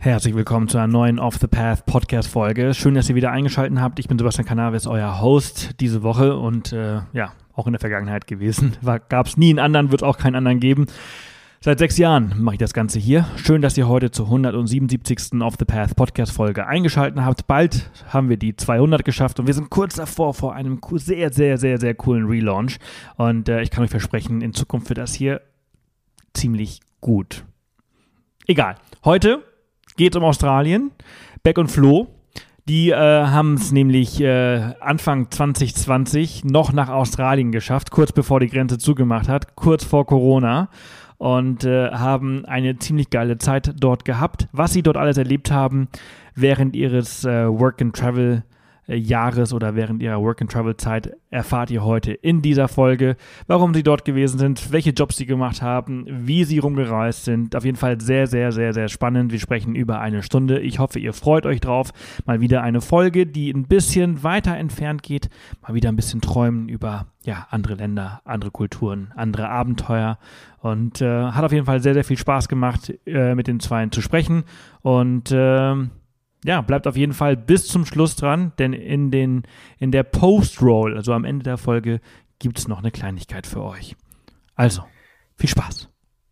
Herzlich willkommen zu einer neuen Off the Path Podcast Folge. Schön, dass ihr wieder eingeschaltet habt. Ich bin Sebastian Canavis, euer Host diese Woche und äh, ja, auch in der Vergangenheit gewesen. Gab es nie einen anderen, wird auch keinen anderen geben. Seit sechs Jahren mache ich das Ganze hier. Schön, dass ihr heute zur 177. Off the Path Podcast Folge eingeschaltet habt. Bald haben wir die 200 geschafft und wir sind kurz davor vor einem sehr, sehr, sehr, sehr coolen Relaunch. Und äh, ich kann euch versprechen, in Zukunft wird das hier ziemlich gut. Egal. Heute geht um Australien. Beck und Flo, die äh, haben es nämlich äh, Anfang 2020 noch nach Australien geschafft, kurz bevor die Grenze zugemacht hat, kurz vor Corona und äh, haben eine ziemlich geile Zeit dort gehabt. Was sie dort alles erlebt haben während ihres äh, Work and Travel Jahres oder während ihrer Work-and-Travel-Zeit erfahrt ihr heute in dieser Folge, warum sie dort gewesen sind, welche Jobs sie gemacht haben, wie sie rumgereist sind. Auf jeden Fall sehr, sehr, sehr, sehr spannend. Wir sprechen über eine Stunde. Ich hoffe, ihr freut euch drauf. Mal wieder eine Folge, die ein bisschen weiter entfernt geht. Mal wieder ein bisschen träumen über ja, andere Länder, andere Kulturen, andere Abenteuer. Und äh, hat auf jeden Fall sehr, sehr viel Spaß gemacht, äh, mit den Zweien zu sprechen. Und äh, ja, bleibt auf jeden Fall bis zum Schluss dran, denn in, den, in der Post-Roll, also am Ende der Folge, gibt es noch eine Kleinigkeit für euch. Also, viel Spaß.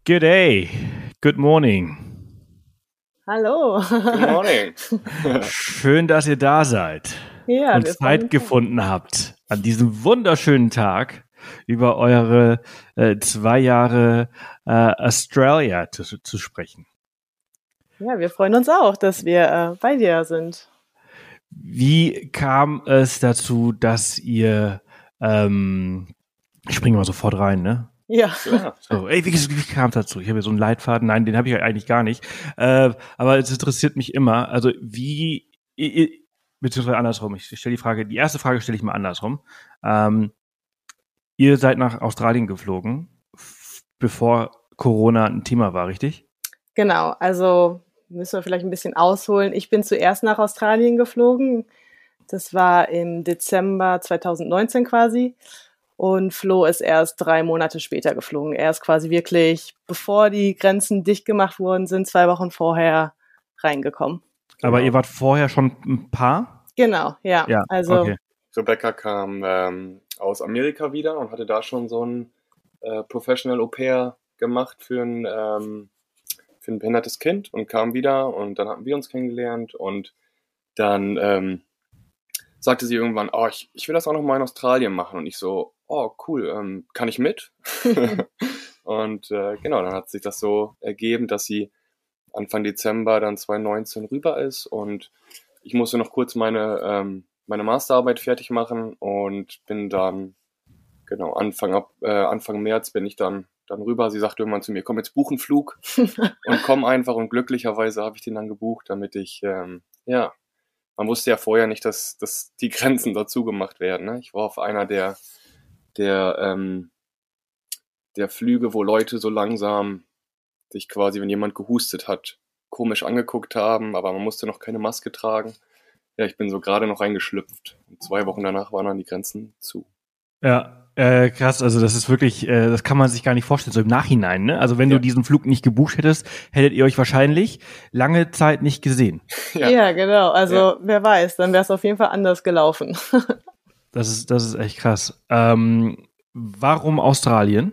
Good day. Good morning. Hallo. Good morning. Schön, dass ihr da seid ja, und Zeit gefunden habt, an diesem wunderschönen Tag über eure äh, zwei Jahre äh, Australia zu, zu sprechen. Ja, wir freuen uns auch, dass wir äh, bei dir sind. Wie kam es dazu, dass ihr, ähm, ich springe mal sofort rein, ne? Ja. So, ey, wie, wie kam es dazu? Ich habe hier so einen Leitfaden. Nein, den habe ich eigentlich gar nicht. Äh, aber es interessiert mich immer. Also wie, beziehungsweise andersrum. Ich stelle die Frage, die erste Frage stelle ich mal andersrum. Ähm, ihr seid nach Australien geflogen, bevor Corona ein Thema war, richtig? Genau. Also müssen wir vielleicht ein bisschen ausholen. Ich bin zuerst nach Australien geflogen. Das war im Dezember 2019 quasi. Und Flo ist erst drei Monate später geflogen. Er ist quasi wirklich, bevor die Grenzen dicht gemacht worden sind, zwei Wochen vorher reingekommen. Aber genau. ihr wart vorher schon ein Paar? Genau, ja. ja also okay. Rebecca kam ähm, aus Amerika wieder und hatte da schon so ein äh, Professional Au pair gemacht für ein ähm, für ein behindertes Kind und kam wieder und dann hatten wir uns kennengelernt und dann ähm, sagte sie irgendwann, oh, ich, ich will das auch noch mal in Australien machen und ich so, oh cool, ähm, kann ich mit? und äh, genau, dann hat sich das so ergeben, dass sie Anfang Dezember dann 2019 rüber ist und ich musste noch kurz meine, ähm, meine Masterarbeit fertig machen und bin dann, genau, Anfang, ab, äh, Anfang März bin ich dann dann rüber. Sie sagte irgendwann zu mir, komm jetzt buch einen Flug und komm einfach. Und glücklicherweise habe ich den dann gebucht, damit ich, ähm, ja, man wusste ja vorher nicht, dass, dass die Grenzen dazu gemacht werden. Ne? Ich war auf einer der, der, ähm, der Flüge, wo Leute so langsam sich quasi, wenn jemand gehustet hat, komisch angeguckt haben, aber man musste noch keine Maske tragen. Ja, ich bin so gerade noch reingeschlüpft. Und zwei Wochen danach waren dann die Grenzen zu. Ja, äh, krass, also das ist wirklich, äh, das kann man sich gar nicht vorstellen, so im Nachhinein, ne? Also wenn ja. du diesen Flug nicht gebucht hättest, hättet ihr euch wahrscheinlich lange Zeit nicht gesehen. Ja, ja genau. Also ja. wer weiß, dann wäre es auf jeden Fall anders gelaufen. das ist, das ist echt krass. Ähm, warum Australien?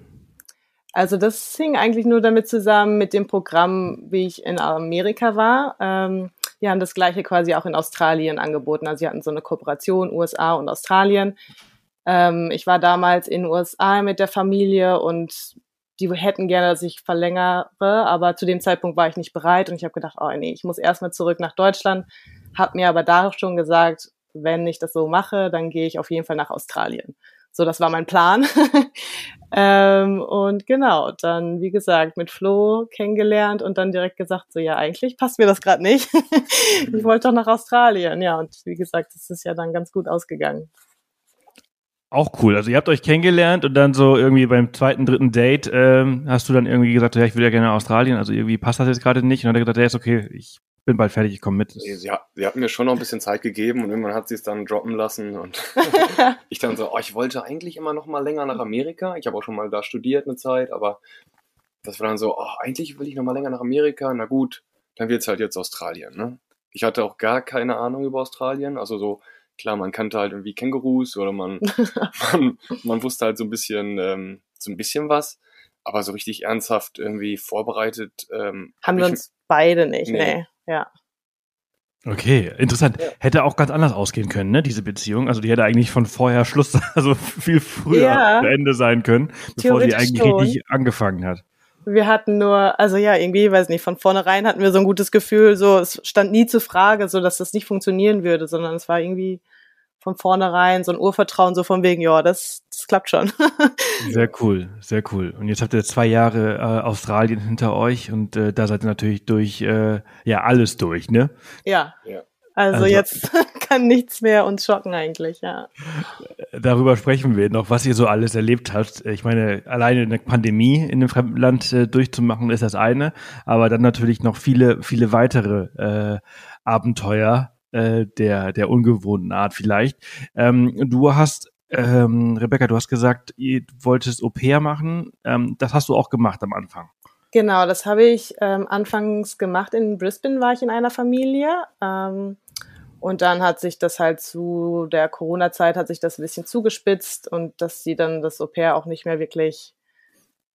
Also das hing eigentlich nur damit zusammen mit dem Programm, wie ich in Amerika war. Ähm, die haben das gleiche quasi auch in Australien angeboten. Also sie hatten so eine Kooperation USA und Australien. Ähm, ich war damals in den USA mit der Familie und die hätten gerne, dass ich verlängere, aber zu dem Zeitpunkt war ich nicht bereit und ich habe gedacht, oh nee, ich muss erstmal zurück nach Deutschland, habe mir aber da schon gesagt, wenn ich das so mache, dann gehe ich auf jeden Fall nach Australien. So, das war mein Plan. ähm, und genau, dann, wie gesagt, mit Flo kennengelernt und dann direkt gesagt, so ja, eigentlich passt mir das gerade nicht. ich wollte doch nach Australien. Ja, und wie gesagt, das ist ja dann ganz gut ausgegangen. Auch cool. Also ihr habt euch kennengelernt und dann so irgendwie beim zweiten, dritten Date ähm, hast du dann irgendwie gesagt, ja, ich will ja gerne nach Australien, also irgendwie passt das jetzt gerade nicht. Und dann hat er gesagt, ja, ist okay, ich bin bald fertig, ich komme mit. Sie, sie, sie hat mir schon noch ein bisschen Zeit gegeben und irgendwann hat sie es dann droppen lassen und ich dann so, oh, ich wollte eigentlich immer noch mal länger nach Amerika. Ich habe auch schon mal da studiert eine Zeit, aber das war dann so, oh, eigentlich will ich noch mal länger nach Amerika. Na gut, dann wird's halt jetzt Australien. Ne? Ich hatte auch gar keine Ahnung über Australien. Also so, klar, man kannte halt irgendwie Kängurus oder man, man, man wusste halt so ein bisschen, ähm, so ein bisschen was. Aber so richtig ernsthaft irgendwie vorbereitet. Ähm, Haben wir uns beide nicht, Nee. nee. Ja. Okay, interessant. Ja. Hätte auch ganz anders ausgehen können, ne, diese Beziehung. Also die hätte eigentlich von vorher Schluss, also viel früher Ja. zu Ende sein können, bevor sie eigentlich schon. richtig angefangen hat. Wir hatten nur, also ja, irgendwie, weiß nicht, von vornherein hatten wir so ein gutes Gefühl, so, es stand nie zur Frage, so, dass das nicht funktionieren würde, sondern es war irgendwie von vornherein so ein Urvertrauen, so von wegen, ja, das, das klappt schon. Sehr cool, sehr cool. Und jetzt habt ihr zwei Jahre äh, Australien hinter euch und äh, da seid ihr natürlich durch, äh, ja, alles durch, ne? ja. Ja. Also, Also- jetzt kann nichts mehr uns schocken eigentlich, ja. Darüber sprechen wir noch, was ihr so alles erlebt habt. Ich meine, alleine eine Pandemie in einem fremden Land äh, durchzumachen, ist das eine, aber dann natürlich noch viele, viele weitere äh, Abenteuer äh, der, der ungewohnten Art vielleicht. Ähm, du hast, ähm, Rebecca, du hast gesagt, ihr wolltest Au pair machen. Ähm, das hast du auch gemacht am Anfang. Genau, das habe ich ähm, anfangs gemacht. In Brisbane war ich in einer Familie. Ähm, und dann hat sich das halt zu der Corona-Zeit hat sich das ein bisschen zugespitzt und dass sie dann das Au pair auch nicht mehr wirklich.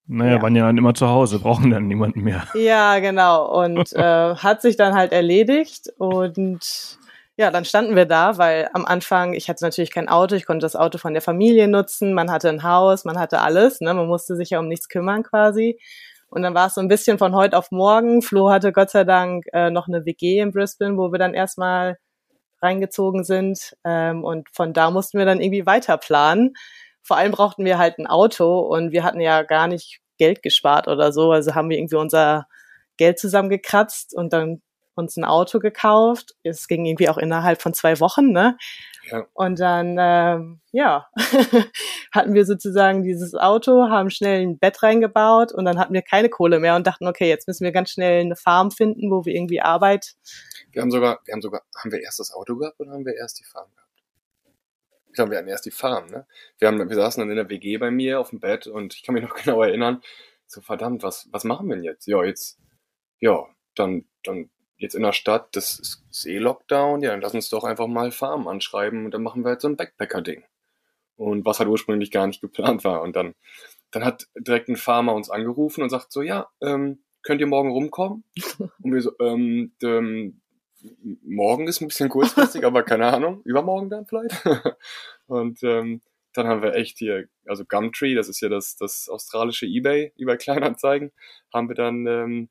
Naja, Ja. waren ja dann immer zu Hause, brauchen dann niemanden mehr. Ja, genau. Und äh, hat sich dann halt erledigt. Und ja, dann standen wir da, weil am Anfang, ich hatte natürlich kein Auto, ich konnte das Auto von der Familie nutzen, man hatte ein Haus, man hatte alles, ne? Man musste sich ja um nichts kümmern quasi. Und dann war es so ein bisschen von heute auf morgen. Flo hatte Gott sei Dank äh, noch eine WG in Brisbane, wo wir dann erstmal reingezogen sind. Ähm, und von da mussten wir dann irgendwie weiter planen. Vor allem brauchten wir halt ein Auto und wir hatten ja gar nicht Geld gespart oder so. Also haben wir irgendwie unser Geld zusammengekratzt und dann uns ein Auto gekauft. Es ging irgendwie auch innerhalb von zwei Wochen, ne? Ja. Und dann, ähm, ja, hatten wir sozusagen dieses Auto, haben schnell ein Bett reingebaut und dann hatten wir keine Kohle mehr und dachten, okay, jetzt müssen wir ganz schnell eine Farm finden, wo wir irgendwie Arbeit. Wir haben sogar, wir haben sogar, haben wir erst das Auto gehabt oder haben wir erst die Farm gehabt? Ich glaube, wir hatten erst die Farm, ne? Wir haben, wir saßen dann in der WG bei mir auf dem Bett und ich kann mich noch genau erinnern, so verdammt, was, was machen wir denn jetzt? Ja, jetzt, ja, dann, dann jetzt in der Stadt, das ist, ist eh Lockdown, ja, dann lass uns doch einfach mal Farm anschreiben und dann machen wir halt so ein Backpacker-Ding. Und was halt ursprünglich gar nicht geplant war. Und dann, dann hat direkt ein Farmer uns angerufen und sagt so, ja, ähm, könnt ihr morgen rumkommen? Und wir so, ähm, ähm, morgen ist ein bisschen kurzfristig, aber keine Ahnung, übermorgen dann vielleicht. und ähm, dann haben wir echt hier, also Gumtree, das ist ja das, das australische Ebay, eBay Kleinanzeigen, haben wir dann ähm,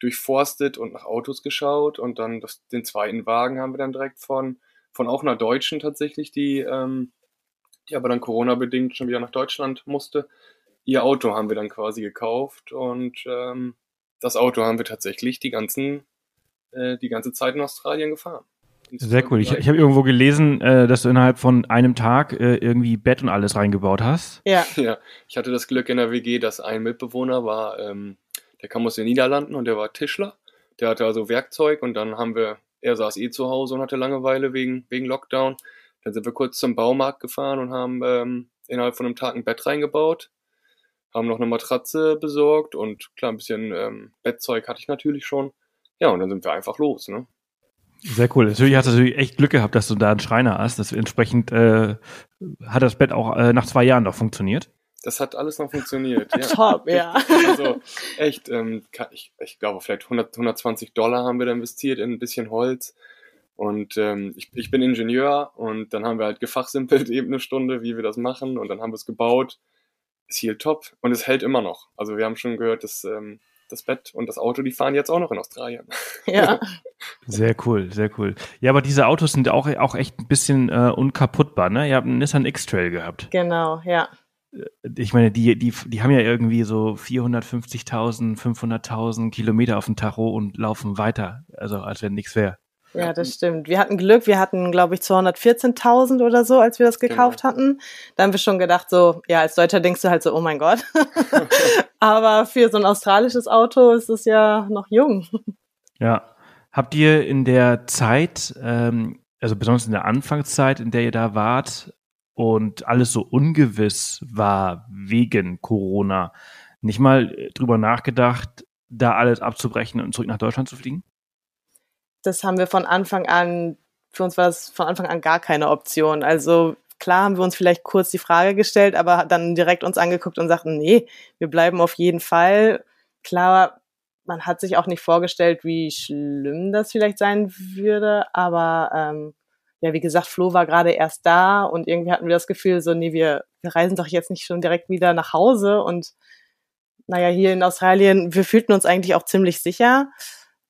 durchforstet und nach Autos geschaut und dann das, den zweiten Wagen haben wir dann direkt von, von auch einer Deutschen tatsächlich, die, ähm, die aber dann Corona-bedingt schon wieder nach Deutschland musste. Ihr Auto haben wir dann quasi gekauft und ähm, das Auto haben wir tatsächlich die ganzen, äh, die ganze Zeit in Australien gefahren. Sehr cool. Ich, ich habe irgendwo gelesen, äh, dass du innerhalb von einem Tag äh, irgendwie Bett und alles reingebaut hast. Ja, Ja, ich hatte das Glück in der WG, dass ein Mitbewohner war, ähm, der kam aus den Niederlanden und der war Tischler. Der hatte also Werkzeug und dann haben wir, er saß eh zu Hause und hatte Langeweile wegen, wegen Lockdown. Dann sind wir kurz zum Baumarkt gefahren und haben ähm, innerhalb von einem Tag ein Bett reingebaut, haben noch eine Matratze besorgt und klar, ein bisschen ähm, Bettzeug hatte ich natürlich schon. Ja, und dann sind wir einfach los, ne? Sehr cool. Natürlich hast du natürlich echt Glück gehabt, dass du da einen Schreiner hast. Das entsprechend äh, hat das Bett auch äh, nach zwei Jahren noch funktioniert. Das hat alles noch funktioniert. Ja. top, ja. Also echt, ähm, ich, ich glaube, vielleicht 100, 120 Dollar haben wir da investiert in ein bisschen Holz. Und ähm, ich, ich bin Ingenieur und dann haben wir halt gefachsimpelt eben eine Stunde, wie wir das machen und dann haben wir es gebaut. Es hielt top und es hält immer noch. Also wir haben schon gehört, dass ähm, das Bett und das Auto, die fahren jetzt auch noch in Australien. ja. Sehr cool, sehr cool. Ja, aber diese Autos sind auch, auch echt ein bisschen äh, unkaputtbar, ne? Ihr habt einen Nissan X-Trail gehabt. Genau, ja. Ich meine, die, die, die haben ja irgendwie so 450.000, 500.000 Kilometer auf dem Tacho und laufen weiter. Also, als wenn nichts wäre. Ja, das stimmt. Wir hatten Glück. Wir hatten, glaube ich, 214.000 oder so, als wir das gekauft hatten. Da haben wir schon gedacht, so, ja, als Deutscher denkst du halt so, oh mein Gott. Aber für so ein australisches Auto ist es ja noch jung. Ja. Habt ihr in der Zeit, ähm, also besonders in der Anfangszeit, in der ihr da wart und alles so ungewiss war wegen Corona, nicht mal äh, drüber nachgedacht, da alles abzubrechen und zurück nach Deutschland zu fliegen? das haben wir von Anfang an, für uns war das von Anfang an gar keine Option. Also klar haben wir uns vielleicht kurz die Frage gestellt, aber dann direkt uns angeguckt und sagten, nee, wir bleiben auf jeden Fall. Klar, man hat sich auch nicht vorgestellt, wie schlimm das vielleicht sein würde, aber ähm, ja, wie gesagt, Flo war gerade erst da und irgendwie hatten wir das Gefühl, so, nee, wir, wir reisen doch jetzt nicht schon direkt wieder nach Hause und naja, hier in Australien, wir fühlten uns eigentlich auch ziemlich sicher.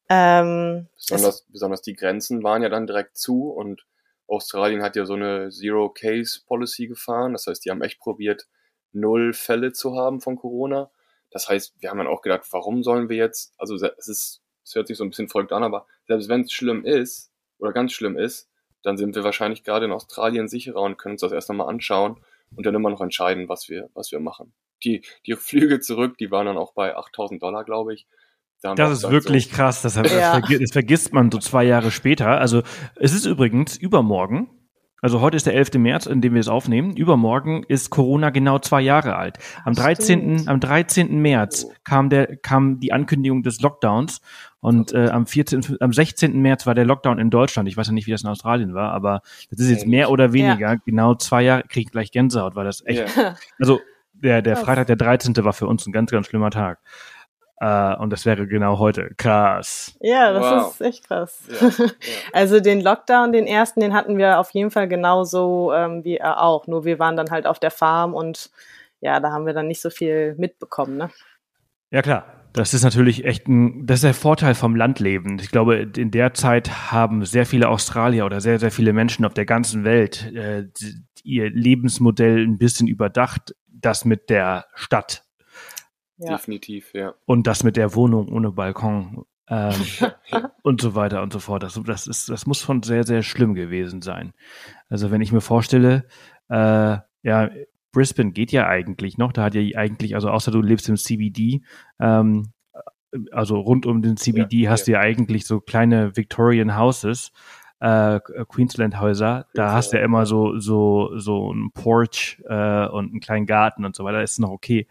Ähm, besonders, besonders die Grenzen waren ja dann direkt zu und Australien hat ja so eine Zero-Case-Policy gefahren. Das heißt, die haben echt probiert, null Fälle zu haben von Corona. Das heißt, wir haben dann auch gedacht, warum sollen wir jetzt, also es ist, es hört sich so ein bisschen verrückt an, aber selbst wenn es schlimm ist oder ganz schlimm ist, dann sind wir wahrscheinlich gerade in Australien sicherer und können uns das erst einmal anschauen und dann immer noch entscheiden, was wir, was wir machen. Die, die Flüge zurück, die waren dann auch bei 8000 Dollar, glaube ich. Da das ist wirklich so krass. Das, das, ja. das, vergisst man so zwei Jahre später. Also es ist übrigens übermorgen, also heute ist der 11. März, in dem wir es aufnehmen. Übermorgen ist Corona genau zwei Jahre alt. Am 13. Am 13. März kam der, kam die Ankündigung des Lockdowns und äh, am 14., am 16. März war der Lockdown in Deutschland. Ich weiß ja nicht, wie das in Australien war, aber das ist jetzt mehr oder weniger ja. genau zwei Jahre, kriege ich gleich Gänsehaut, weil das echt, ja. also der, der Freitag, der 13. war für uns ein ganz, ganz schlimmer Tag. Uh, und das wäre genau heute. Krass. Ja, das wow. ist echt krass. Ja, ja. Also den Lockdown, den ersten, den hatten wir auf jeden Fall genauso ähm, wie er auch. Nur wir waren dann halt auf der Farm und ja, da haben wir dann nicht so viel mitbekommen. Ne? Ja klar, das ist natürlich echt ein, das ist der Vorteil vom Landleben. Ich glaube, in der Zeit haben sehr viele Australier oder sehr, sehr viele Menschen auf der ganzen Welt äh, ihr Lebensmodell ein bisschen überdacht, das mit der Stadt ja. Definitiv, ja. Und das mit der Wohnung ohne Balkon ähm, und so weiter und so fort. Das, das, ist, das muss schon sehr, sehr schlimm gewesen sein. Also wenn ich mir vorstelle, äh, ja, Brisbane geht ja eigentlich noch, da hat ja eigentlich, also außer du lebst im CBD, ähm, also rund um den CBD ja, hast ja. du ja eigentlich so kleine Victorian Houses, äh, Queensland Häuser, da hast du ja immer so so so ein Porch äh, und einen kleinen Garten und so weiter, das ist noch okay.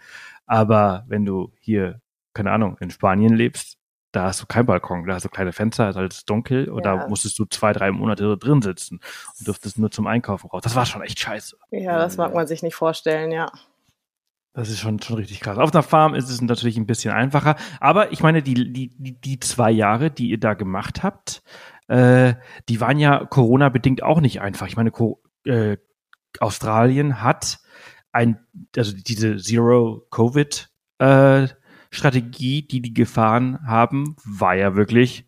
Aber wenn du hier, keine Ahnung, in Spanien lebst, da hast du kein Balkon, da hast du kleine Fenster, ist alles dunkel und ja. da musstest du zwei, drei Monate drin sitzen und durftest nur zum Einkaufen raus. Das war schon echt scheiße. Ja, das mag man sich nicht vorstellen, ja. Das ist schon, schon richtig krass. Auf einer Farm ist es natürlich ein bisschen einfacher. Aber ich meine, die, die, die, die zwei Jahre, die ihr da gemacht habt, äh, die waren ja Corona-bedingt auch nicht einfach. Ich meine, Co äh, Australien hat ein, also diese Zero-Covid-Strategie, äh, die die gefahren haben, war ja wirklich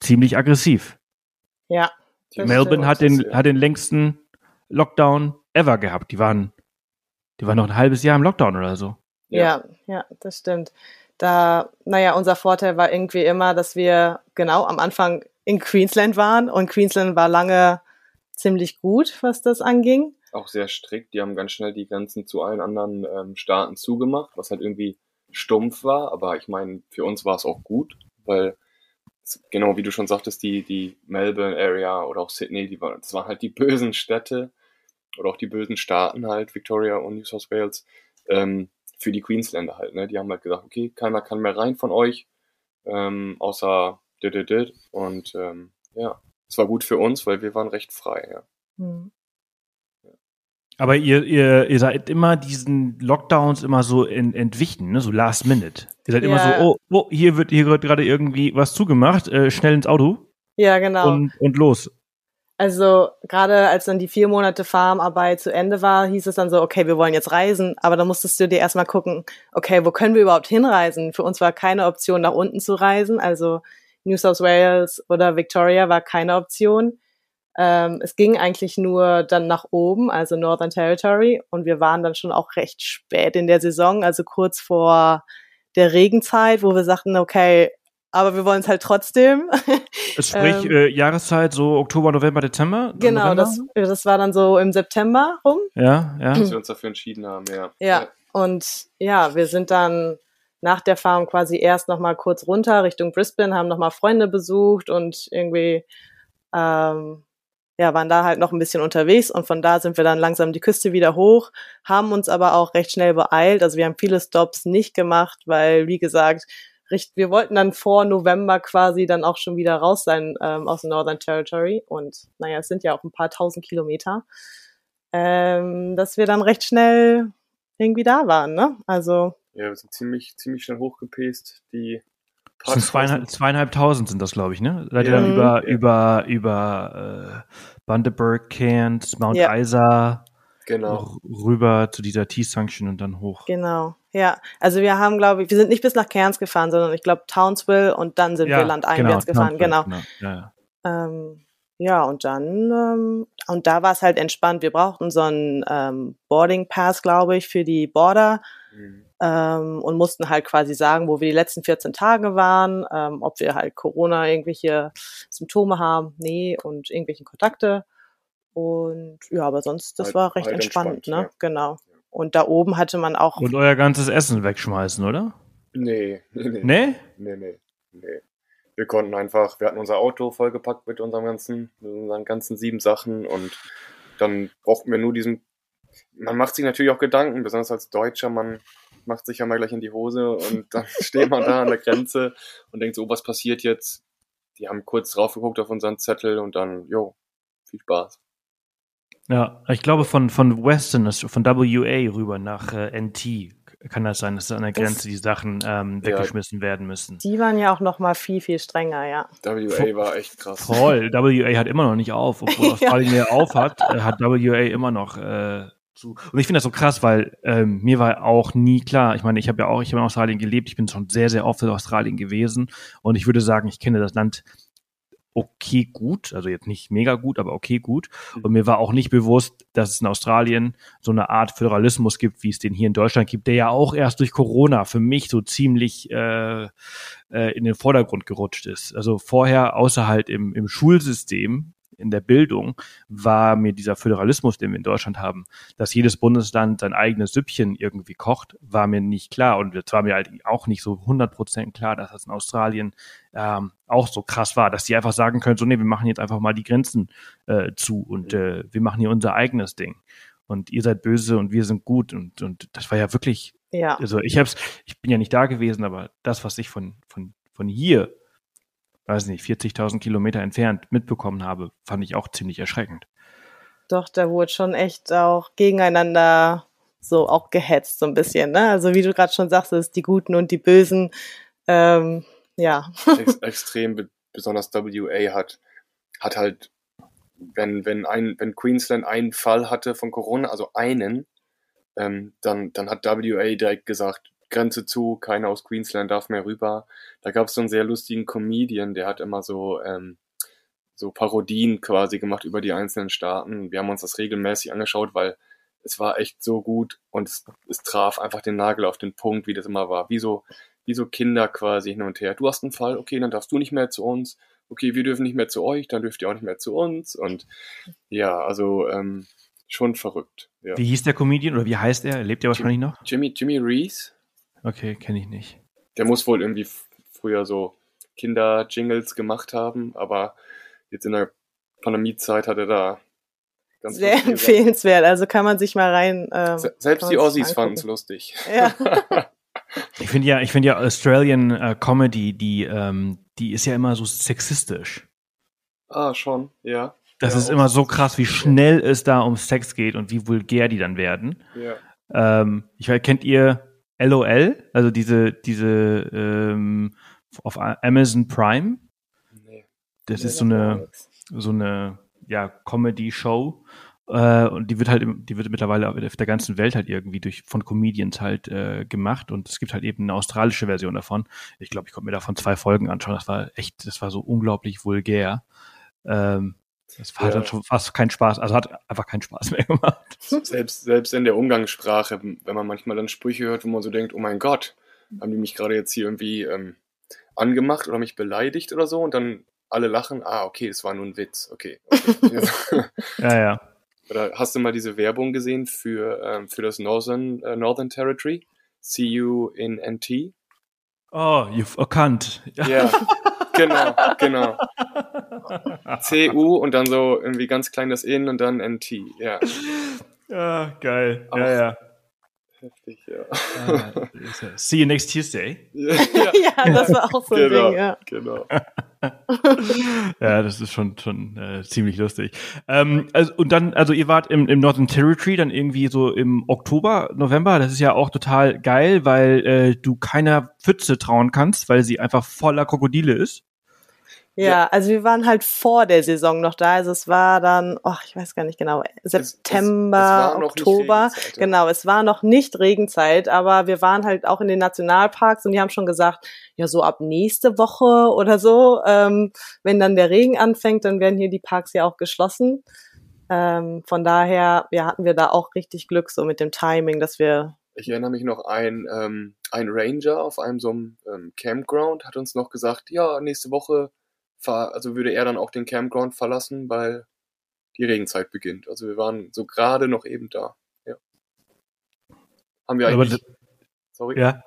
ziemlich aggressiv. Ja. Melbourne hat den, hat den längsten Lockdown ever gehabt. Die waren, die waren noch ein halbes Jahr im Lockdown oder so. Ja, ja, das stimmt. Da, naja, unser Vorteil war irgendwie immer, dass wir genau am Anfang in Queensland waren und Queensland war lange ziemlich gut, was das anging auch sehr strikt. Die haben ganz schnell die Grenzen zu allen anderen ähm, Staaten zugemacht, was halt irgendwie stumpf war. Aber ich meine, für uns war es auch gut, weil genau wie du schon sagtest, die, die Melbourne Area oder auch Sydney, die waren, das waren halt die bösen Städte oder auch die bösen Staaten halt, Victoria und New South Wales, ähm, für die Queensländer halt. Ne? Die haben halt gesagt, okay, keiner kann mehr rein von euch, ähm, außer dit, dit, dit. Und ähm, ja, es war gut für uns, weil wir waren recht frei. Ja. Mhm. Aber ihr, ihr, ihr seid immer diesen Lockdowns immer so in, entwichen, ne? so last minute. Ihr seid ja. immer so, oh, oh, hier wird hier wird gerade irgendwie was zugemacht, äh, schnell ins Auto. Ja, genau. Und, und los. Also gerade als dann die vier Monate Farmarbeit zu Ende war, hieß es dann so, okay, wir wollen jetzt reisen, aber dann musstest du dir erstmal gucken, okay, wo können wir überhaupt hinreisen? Für uns war keine Option, nach unten zu reisen, also New South Wales oder Victoria war keine Option. Ähm, es ging eigentlich nur dann nach oben, also Northern Territory, und wir waren dann schon auch recht spät in der Saison, also kurz vor der Regenzeit, wo wir sagten, okay, aber wir wollen es halt trotzdem. Sprich, ähm, äh, Jahreszeit so Oktober, November, Dezember? Genau, das, das war dann so im September rum. Ja, ja. Dass wir uns dafür entschieden haben, ja. Ja, ja. und ja, wir sind dann nach der Farm quasi erst nochmal kurz runter Richtung Brisbane, haben nochmal Freunde besucht und irgendwie ähm, ja, waren da halt noch ein bisschen unterwegs und von da sind wir dann langsam die Küste wieder hoch, haben uns aber auch recht schnell beeilt. Also wir haben viele Stops nicht gemacht, weil, wie gesagt, wir wollten dann vor November quasi dann auch schon wieder raus sein ähm, aus dem Northern Territory. Und naja, es sind ja auch ein paar tausend Kilometer. Ähm, dass wir dann recht schnell irgendwie da waren, ne? Also. Ja, wir sind ziemlich, ziemlich schnell hochgepaced. Die zweieinhalb, zweieinhalbtausend sind das, glaube ich, ne? Seid ihr dann über, ja. über, über äh, Bundaberg, Cairns, Mount ja. Isa genau. rüber zu dieser T-Junction und dann hoch. Genau, ja. Also wir haben, glaube ich, wir sind nicht bis nach Cairns gefahren, sondern ich glaube Townsville und dann sind ja, wir landeinwärts genau, gefahren, genau. genau. Ja, ja. Ähm, ja, und dann, ähm, und da war es halt entspannt. Wir brauchten so einen ähm, Boarding Pass, glaube ich, für die Border. Mhm ähm, und mussten halt quasi sagen, wo wir die letzten 14 Tage waren, ähm, ob wir halt Corona irgendwelche Symptome haben, nee, und irgendwelche Kontakte. Und ja, aber sonst, das halt, war recht halt entspannt, entspannt, ne? Ja. Genau. Und da oben hatte man auch. Und euer ganzes Essen wegschmeißen, oder? Nee, nee, nee. Nee? Nee, nee, nee. Wir konnten einfach, wir hatten unser Auto vollgepackt mit unserem ganzen, mit unseren ganzen sieben Sachen und dann brauchten wir nur diesen, man macht sich natürlich auch Gedanken, besonders als Deutscher, man macht sich ja mal gleich in die Hose und dann steht man da an der Grenze und denkt so, oh, was passiert jetzt? Die haben kurz drauf geguckt auf unseren Zettel und dann, jo, viel Spaß. Ja, ich glaube von, von Western, von WA rüber nach äh, NT kann das sein, dass an der Grenze das, die Sachen ähm, weggeschmissen ja, werden müssen. Die waren ja auch noch mal viel, viel strenger, ja. WA war echt krass. Voll, WA hat immer noch nicht auf, obwohl Australien ja auf hat, äh, hat WA immer noch äh, zu. Und ich finde das so krass, weil ähm, mir war auch nie klar, ich meine, ich habe ja auch, ich habe in Australien gelebt, ich bin schon sehr, sehr oft in Australien gewesen und ich würde sagen, ich kenne das Land okay gut, also jetzt nicht mega gut, aber okay gut. Mhm. Und mir war auch nicht bewusst, dass es in Australien so eine Art Föderalismus gibt, wie es den hier in Deutschland gibt, der ja auch erst durch Corona für mich so ziemlich äh, äh, in den Vordergrund gerutscht ist. Also vorher, außer halt im, im Schulsystem, in der Bildung war mir dieser Föderalismus, den wir in Deutschland haben, dass jedes Bundesland sein eigenes Süppchen irgendwie kocht, war mir nicht klar. Und es war mir halt auch nicht so 100% klar, dass das in Australien ähm, auch so krass war, dass die einfach sagen können, so nee, wir machen jetzt einfach mal die Grenzen äh, zu und äh, wir machen hier unser eigenes Ding. Und ihr seid böse und wir sind gut. Und, und das war ja wirklich, ja. also ich hab's, ich bin ja nicht da gewesen, aber das, was ich von, von, von hier weiß nicht, 40.000 Kilometer entfernt mitbekommen habe, fand ich auch ziemlich erschreckend. Doch, da wurde schon echt auch gegeneinander so auch gehetzt, so ein bisschen. Ne? Also wie du gerade schon sagst, es die Guten und die Bösen. Ähm, ja. Ex extrem, besonders WA hat, hat halt, wenn, wenn, ein, wenn Queensland einen Fall hatte von Corona, also einen, ähm, dann, dann hat WA direkt gesagt, Grenze zu, keiner aus Queensland darf mehr rüber. Da gab es so einen sehr lustigen Comedian, der hat immer so, ähm, so Parodien quasi gemacht über die einzelnen Staaten. Wir haben uns das regelmäßig angeschaut, weil es war echt so gut und es, es traf einfach den Nagel auf den Punkt, wie das immer war. Wie so, wie so Kinder quasi hin und her. Du hast einen Fall, okay, dann darfst du nicht mehr zu uns. Okay, wir dürfen nicht mehr zu euch, dann dürft ihr auch nicht mehr zu uns. Und ja, also ähm, schon verrückt. Ja. Wie hieß der Comedian oder wie heißt er? Lebt er wahrscheinlich noch? Jimmy, Jimmy Reese. Okay, kenne ich nicht. Der muss wohl irgendwie früher so Kinder-Jingles gemacht haben, aber jetzt in der Pandemiezeit hat er da ganz Sehr empfehlenswert, also kann man sich mal rein. Ähm, Selbst die Aussies fanden es lustig. Ja. ich finde ja, ich finde ja Australian äh, Comedy, die, ähm, die ist ja immer so sexistisch. Ah, schon, ja. Das ja, ist immer so krass, wie schnell es da um Sex geht und wie vulgär die dann werden. Ja. Ähm, ich weiß, kennt ihr LOL, also diese, diese ähm, auf Amazon Prime. Nee. Das nee, ist so eine, so eine ja, Comedy-Show. Äh, und die wird halt, die wird mittlerweile auf der ganzen Welt halt irgendwie durch von Comedians halt äh, gemacht und es gibt halt eben eine australische Version davon. Ich glaube, ich konnte mir davon zwei Folgen anschauen. Das war echt, das war so unglaublich vulgär. Ähm, das hat ja. dann schon fast keinen Spaß, also hat einfach keinen Spaß mehr gemacht. Selbst, selbst in der Umgangssprache, wenn man manchmal dann Sprüche hört, wo man so denkt, oh mein Gott, haben die mich gerade jetzt hier irgendwie ähm, angemacht oder mich beleidigt oder so und dann alle lachen, ah, okay, es war nur ein Witz, okay. okay. ja, ja. Oder hast du mal diese Werbung gesehen für, ähm, für das Northern, äh, Northern Territory? See you in NT? Oh, you've erkannt. Ja, genau, genau. CU und dann so irgendwie ganz klein das In und dann NT, ja. Ja, geil. Auch, ja, ja. Heftig, ja. Uh, see you next Tuesday. ja, ja, das war auch so ein genau, Ding, ja. Genau. ja, das ist schon, schon äh, ziemlich lustig. Ähm, also, und dann, also ihr wart im, im Northern Territory dann irgendwie so im Oktober, November. Das ist ja auch total geil, weil äh, du keiner Pfütze trauen kannst, weil sie einfach voller Krokodile ist. Ja, also wir waren halt vor der Saison noch da. Also es war dann, oh, ich weiß gar nicht genau, September, es, es, es Oktober. Genau, es war noch nicht Regenzeit, aber wir waren halt auch in den Nationalparks und die haben schon gesagt, ja, so ab nächste Woche oder so, ähm, wenn dann der Regen anfängt, dann werden hier die Parks ja auch geschlossen. Ähm, von daher, ja, hatten wir da auch richtig Glück so mit dem Timing, dass wir ich erinnere mich noch, ein, ähm, ein Ranger auf einem so einem ähm, Campground hat uns noch gesagt, ja, nächste Woche also würde er dann auch den Campground verlassen, weil die Regenzeit beginnt. Also wir waren so gerade noch eben da. Ja. Haben wir eigentlich. sorry. Ja.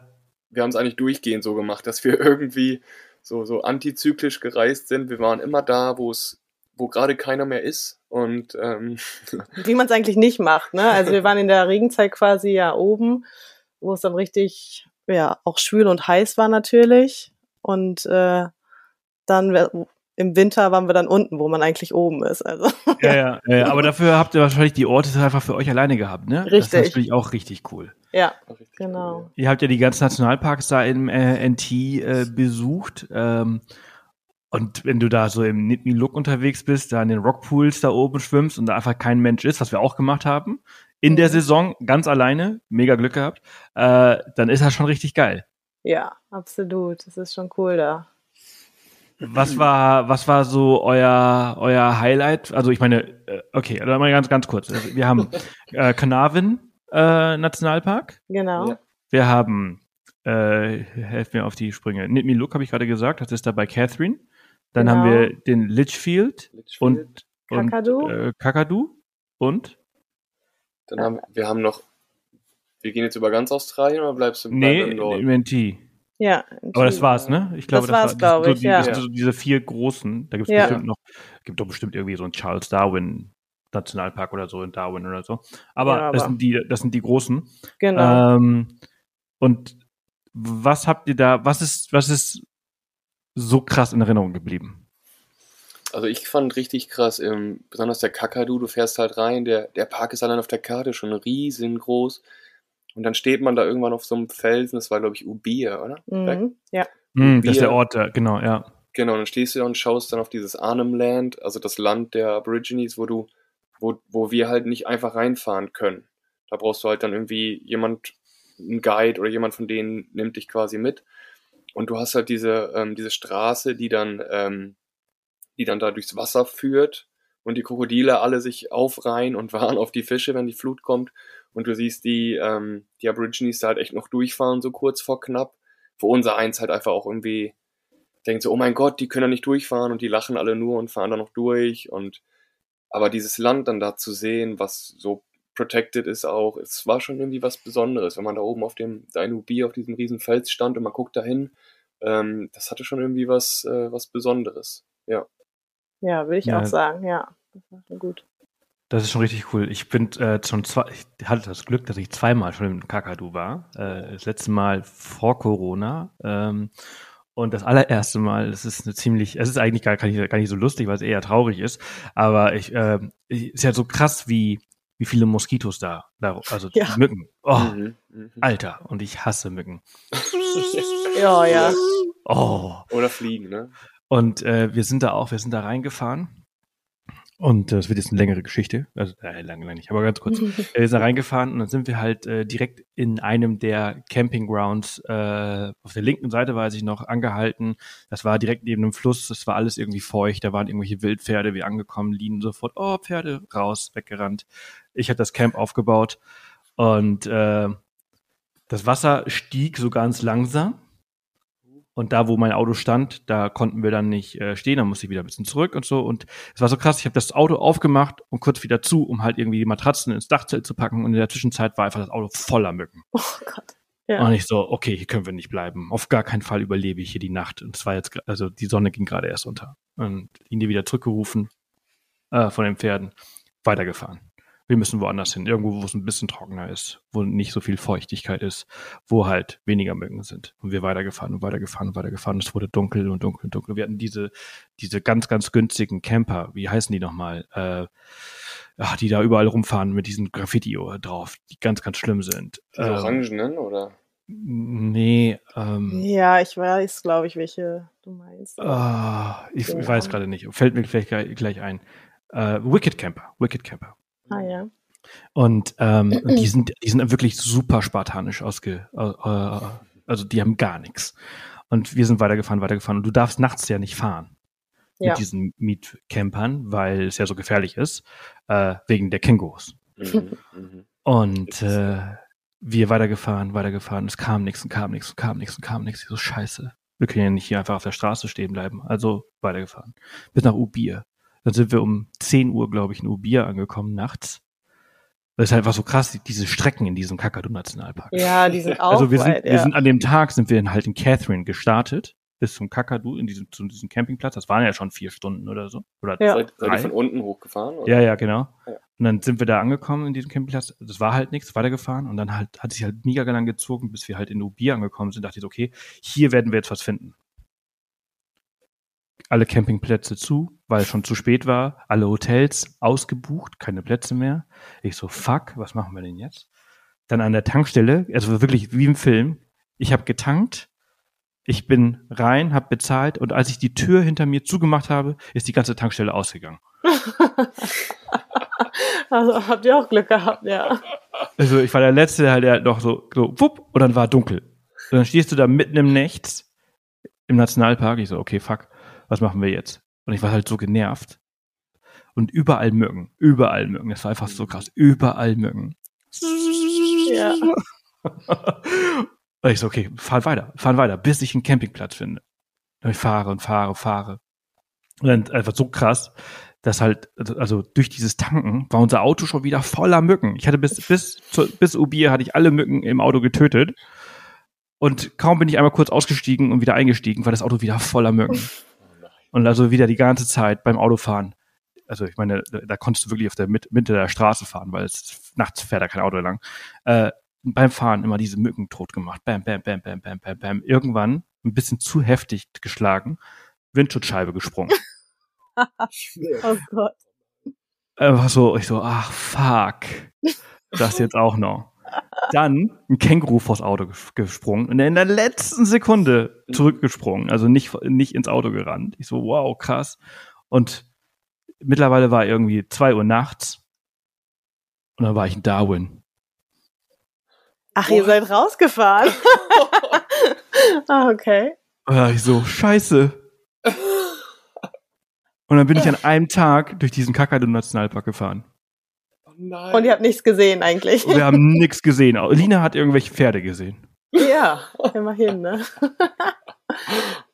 Wir haben es eigentlich durchgehend so gemacht, dass wir irgendwie so, so antizyklisch gereist sind. Wir waren immer da, wo es, wo gerade keiner mehr ist. Und ähm, wie man es eigentlich nicht macht, ne? Also wir waren in der Regenzeit quasi ja oben, wo es dann richtig, ja, auch schwül und heiß war natürlich. Und äh, dann im Winter waren wir dann unten, wo man eigentlich oben ist. Also. Ja, ja, ja, aber dafür habt ihr wahrscheinlich die Orte einfach für euch alleine gehabt, ne? Richtig. Das ist natürlich auch richtig cool. Ja, genau. Cool. Ihr habt ja die ganzen Nationalparks da im äh, NT äh, besucht. Ähm, und wenn du da so im Nitmi Look unterwegs bist, da in den Rockpools da oben schwimmst und da einfach kein Mensch ist, was wir auch gemacht haben, in der mhm. Saison ganz alleine, mega Glück gehabt, äh, dann ist das schon richtig geil. Ja, absolut. Das ist schon cool da. Was war, was war so euer, euer Highlight? Also ich meine, äh, okay, also mal ganz, ganz kurz. Also wir haben äh, Carnarvon äh, Nationalpark. Genau. Ja. Wir haben, äh, helf mir auf die Sprünge. Nitmi Look habe ich gerade gesagt, das ist da bei Catherine. Dann genau. haben wir den Litchfield, Litchfield. und, und Kakadu. Äh, Kakadu und dann haben wir haben noch wir gehen jetzt über ganz Australien oder bleibst du nee, im Norden? Nee, ja. Aber das war's, ne? Ich glaube, das, das war's, glaube ich, so ja. So diese vier großen, da gibt es ja. bestimmt noch, gibt doch bestimmt irgendwie so einen Charles Darwin Nationalpark oder so in Darwin oder so. Aber, ja, aber. das sind die, das sind die großen. Genau. Ähm, und was habt ihr da, was ist, was ist so krass in Erinnerung geblieben? Also ich fand richtig krass, ähm, besonders der Kakadu, du fährst halt rein, der, der Park ist allein auf der Karte schon riesengroß. Und dann steht man da irgendwann auf so einem Felsen, das war, glaube ich, Ubir, oder? Mhm, ja. Mhm, das ist der Ort, genau, ja. Genau, dann stehst du da und schaust dann auf dieses Arnhem Land, also das Land der Aborigines, wo du, wo, wo wir halt nicht einfach reinfahren können. Da brauchst du halt dann irgendwie jemand, einen Guide oder jemand von denen nimmt dich quasi mit. Und du hast halt diese, ähm, diese Straße, die dann, ähm, die dann da durchs Wasser führt und die Krokodile alle sich aufreihen und warten auf die Fische, wenn die Flut kommt und du siehst die, ähm, die Aborigines da halt echt noch durchfahren, so kurz vor knapp. Wo unser Eins halt einfach auch irgendwie denkt so, oh mein Gott, die können ja nicht durchfahren und die lachen alle nur und fahren da noch durch und aber dieses Land dann da zu sehen, was so protected ist auch, es war schon irgendwie was Besonderes, wenn man da oben auf dem Dainubi auf diesem riesen Fels stand und man guckt dahin, ähm, das hatte schon irgendwie was, äh, was Besonderes, ja. Ja, würde ich ja. auch sagen, ja. Das war schon gut. Das ist schon richtig cool. Ich bin äh, schon zwei, ich hatte das Glück, dass ich zweimal schon im Kakadu war. Äh, das letzte Mal vor Corona. Ähm, und das allererste Mal, das ist eine ziemlich, es ist eigentlich gar, gar, nicht, gar nicht so lustig, weil es eher traurig ist. Aber ich, äh, ist ja so krass, wie, wie viele Moskitos da, da also ja. Mücken. Oh, mhm, mh. Alter, und ich hasse Mücken. ja, ja. Oh. Oder Fliegen, ne? Und äh, wir sind da auch, wir sind da reingefahren und das wird jetzt eine längere Geschichte, also äh, lange, lange nicht, aber ganz kurz. wir sind reingefahren und dann sind wir halt äh, direkt in einem der Campinggrounds äh, auf der linken Seite, weiß ich noch, angehalten. Das war direkt neben dem Fluss, das war alles irgendwie feucht, da waren irgendwelche Wildpferde, wir angekommen, liegen sofort, oh, Pferde, raus, weggerannt. Ich hatte das Camp aufgebaut und äh, das Wasser stieg so ganz langsam und da, wo mein Auto stand, da konnten wir dann nicht äh, stehen, dann musste ich wieder ein bisschen zurück und so. Und es war so krass, ich habe das Auto aufgemacht und kurz wieder zu, um halt irgendwie die Matratzen ins Dachzelt zu packen. Und in der Zwischenzeit war einfach das Auto voller Mücken. Oh Gott. Ja. Und ich so, okay, hier können wir nicht bleiben. Auf gar keinen Fall überlebe ich hier die Nacht. Und es war jetzt, also die Sonne ging gerade erst unter. Und ihn dir wieder zurückgerufen äh, von den Pferden, weitergefahren. Wir müssen woanders hin, irgendwo, wo es ein bisschen trockener ist, wo nicht so viel Feuchtigkeit ist, wo halt weniger Mücken sind. Und wir weitergefahren und weitergefahren und weitergefahren. Es wurde dunkel und dunkel und dunkel. Wir hatten diese, diese ganz, ganz günstigen Camper, wie heißen die nochmal? Äh, ach, die da überall rumfahren mit diesen Graffiti drauf, die ganz, ganz schlimm sind. Die ähm, Orangenen, oder? Nee, ähm, Ja, ich weiß, glaube ich, welche du meinst. ah, ich, ich weiß gerade nicht. Fällt mir vielleicht gleich, gleich ein. Äh, Wicked Camper, Wicked Camper. Ah ja. Und ähm, die, sind, die sind wirklich super spartanisch ausge, äh, äh, also die haben gar nichts. Und wir sind weitergefahren, weitergefahren. Und du darfst nachts ja nicht fahren Ja. mit diesen Mietcampern, weil es ja so gefährlich ist, äh, wegen der Kängurus. Mhm, mhm. Und äh, wir weitergefahren, weitergefahren. Es kam nichts und kam nichts und kam nichts und kam nichts. Ich So scheiße. Wir können ja nicht hier einfach auf der Straße stehen bleiben. Also weitergefahren. Bis nach Ubir. Dann sind wir um 10 Uhr, glaube ich, in Ubir angekommen, nachts. Das ist halt einfach so krass, diese Strecken in diesem Kakadu-Nationalpark. Ja, die sind auch Also wir sind, weit, wir ja. sind an dem Tag sind wir in halt in Catherine gestartet bis zum Kakadu in diesem zu diesem Campingplatz. Das waren ja schon vier Stunden oder so oder Ja. Seid, seid Drei. ihr von unten hochgefahren? Oder? ja, ja, genau. Ja. Und dann sind wir da angekommen in diesem Campingplatz. Das war halt nichts, weitergefahren. Und dann halt hat sich halt mega lang gezogen, bis wir halt in Ubir angekommen sind. Dachte ich, so, okay, hier werden wir jetzt was finden. Alle Campingplätze zu, weil es schon zu spät war. Alle Hotels ausgebucht, keine Plätze mehr. Ich so, fuck, was machen wir denn jetzt? Dann an der Tankstelle, also wirklich wie im Film. Ich habe getankt, ich bin rein, habe bezahlt und als ich die Tür hinter mir zugemacht habe, ist die ganze Tankstelle ausgegangen. Also habt ihr auch Glück gehabt, ja. Also ich war der Letzte, der halt der noch so, so wupp, und dann war dunkel. Und dann stehst du da mitten im Nichts im Nationalpark. Ich so, okay, fuck, was machen wir jetzt? Und ich war halt so genervt. Und überall Mücken, überall Mücken. Das war einfach so krass, überall Mücken. Ja. Und ich so, okay, fahren weiter, fahren weiter, bis ich einen Campingplatz finde. Und ich fahre und fahre, fahre. Und dann einfach so krass, dass halt, also durch dieses Tanken war unser Auto schon wieder voller Mücken. Ich hatte bis, bis, zu, bis Ubir hatte ich alle Mücken im Auto getötet. Und kaum bin ich einmal kurz ausgestiegen und wieder eingestiegen, war das Auto wieder voller Mücken. Und also wieder die ganze Zeit beim Autofahren. Also ich meine, da, da konntest du wirklich auf der Mitte, Mitte der Straße fahren, weil es nachts fährt da kein Auto lang. Äh, beim Fahren immer diese Mücken tot gemacht. Bam, bam, bam, bam, bam, bam, bam. Irgendwann ein bisschen zu heftig geschlagen, Windschutzscheibe gesprungen. Oh Gott. Einfach so, ich so, ach fuck. Das jetzt auch noch. Dann ein Känguru vors Auto ges- gesprungen und in der letzten Sekunde zurückgesprungen, also nicht, nicht ins Auto gerannt. Ich so, wow, krass. Und mittlerweile war irgendwie zwei Uhr nachts und dann war ich in Darwin. Ach, ihr What? seid rausgefahren. ah, okay. Und da war ich so, scheiße. Und dann bin ich an einem Tag durch diesen Kakadu-Nationalpark gefahren. Nein. Und ihr habt nichts gesehen eigentlich. Wir haben nichts gesehen. Lina hat irgendwelche Pferde gesehen. ja, immerhin, ne?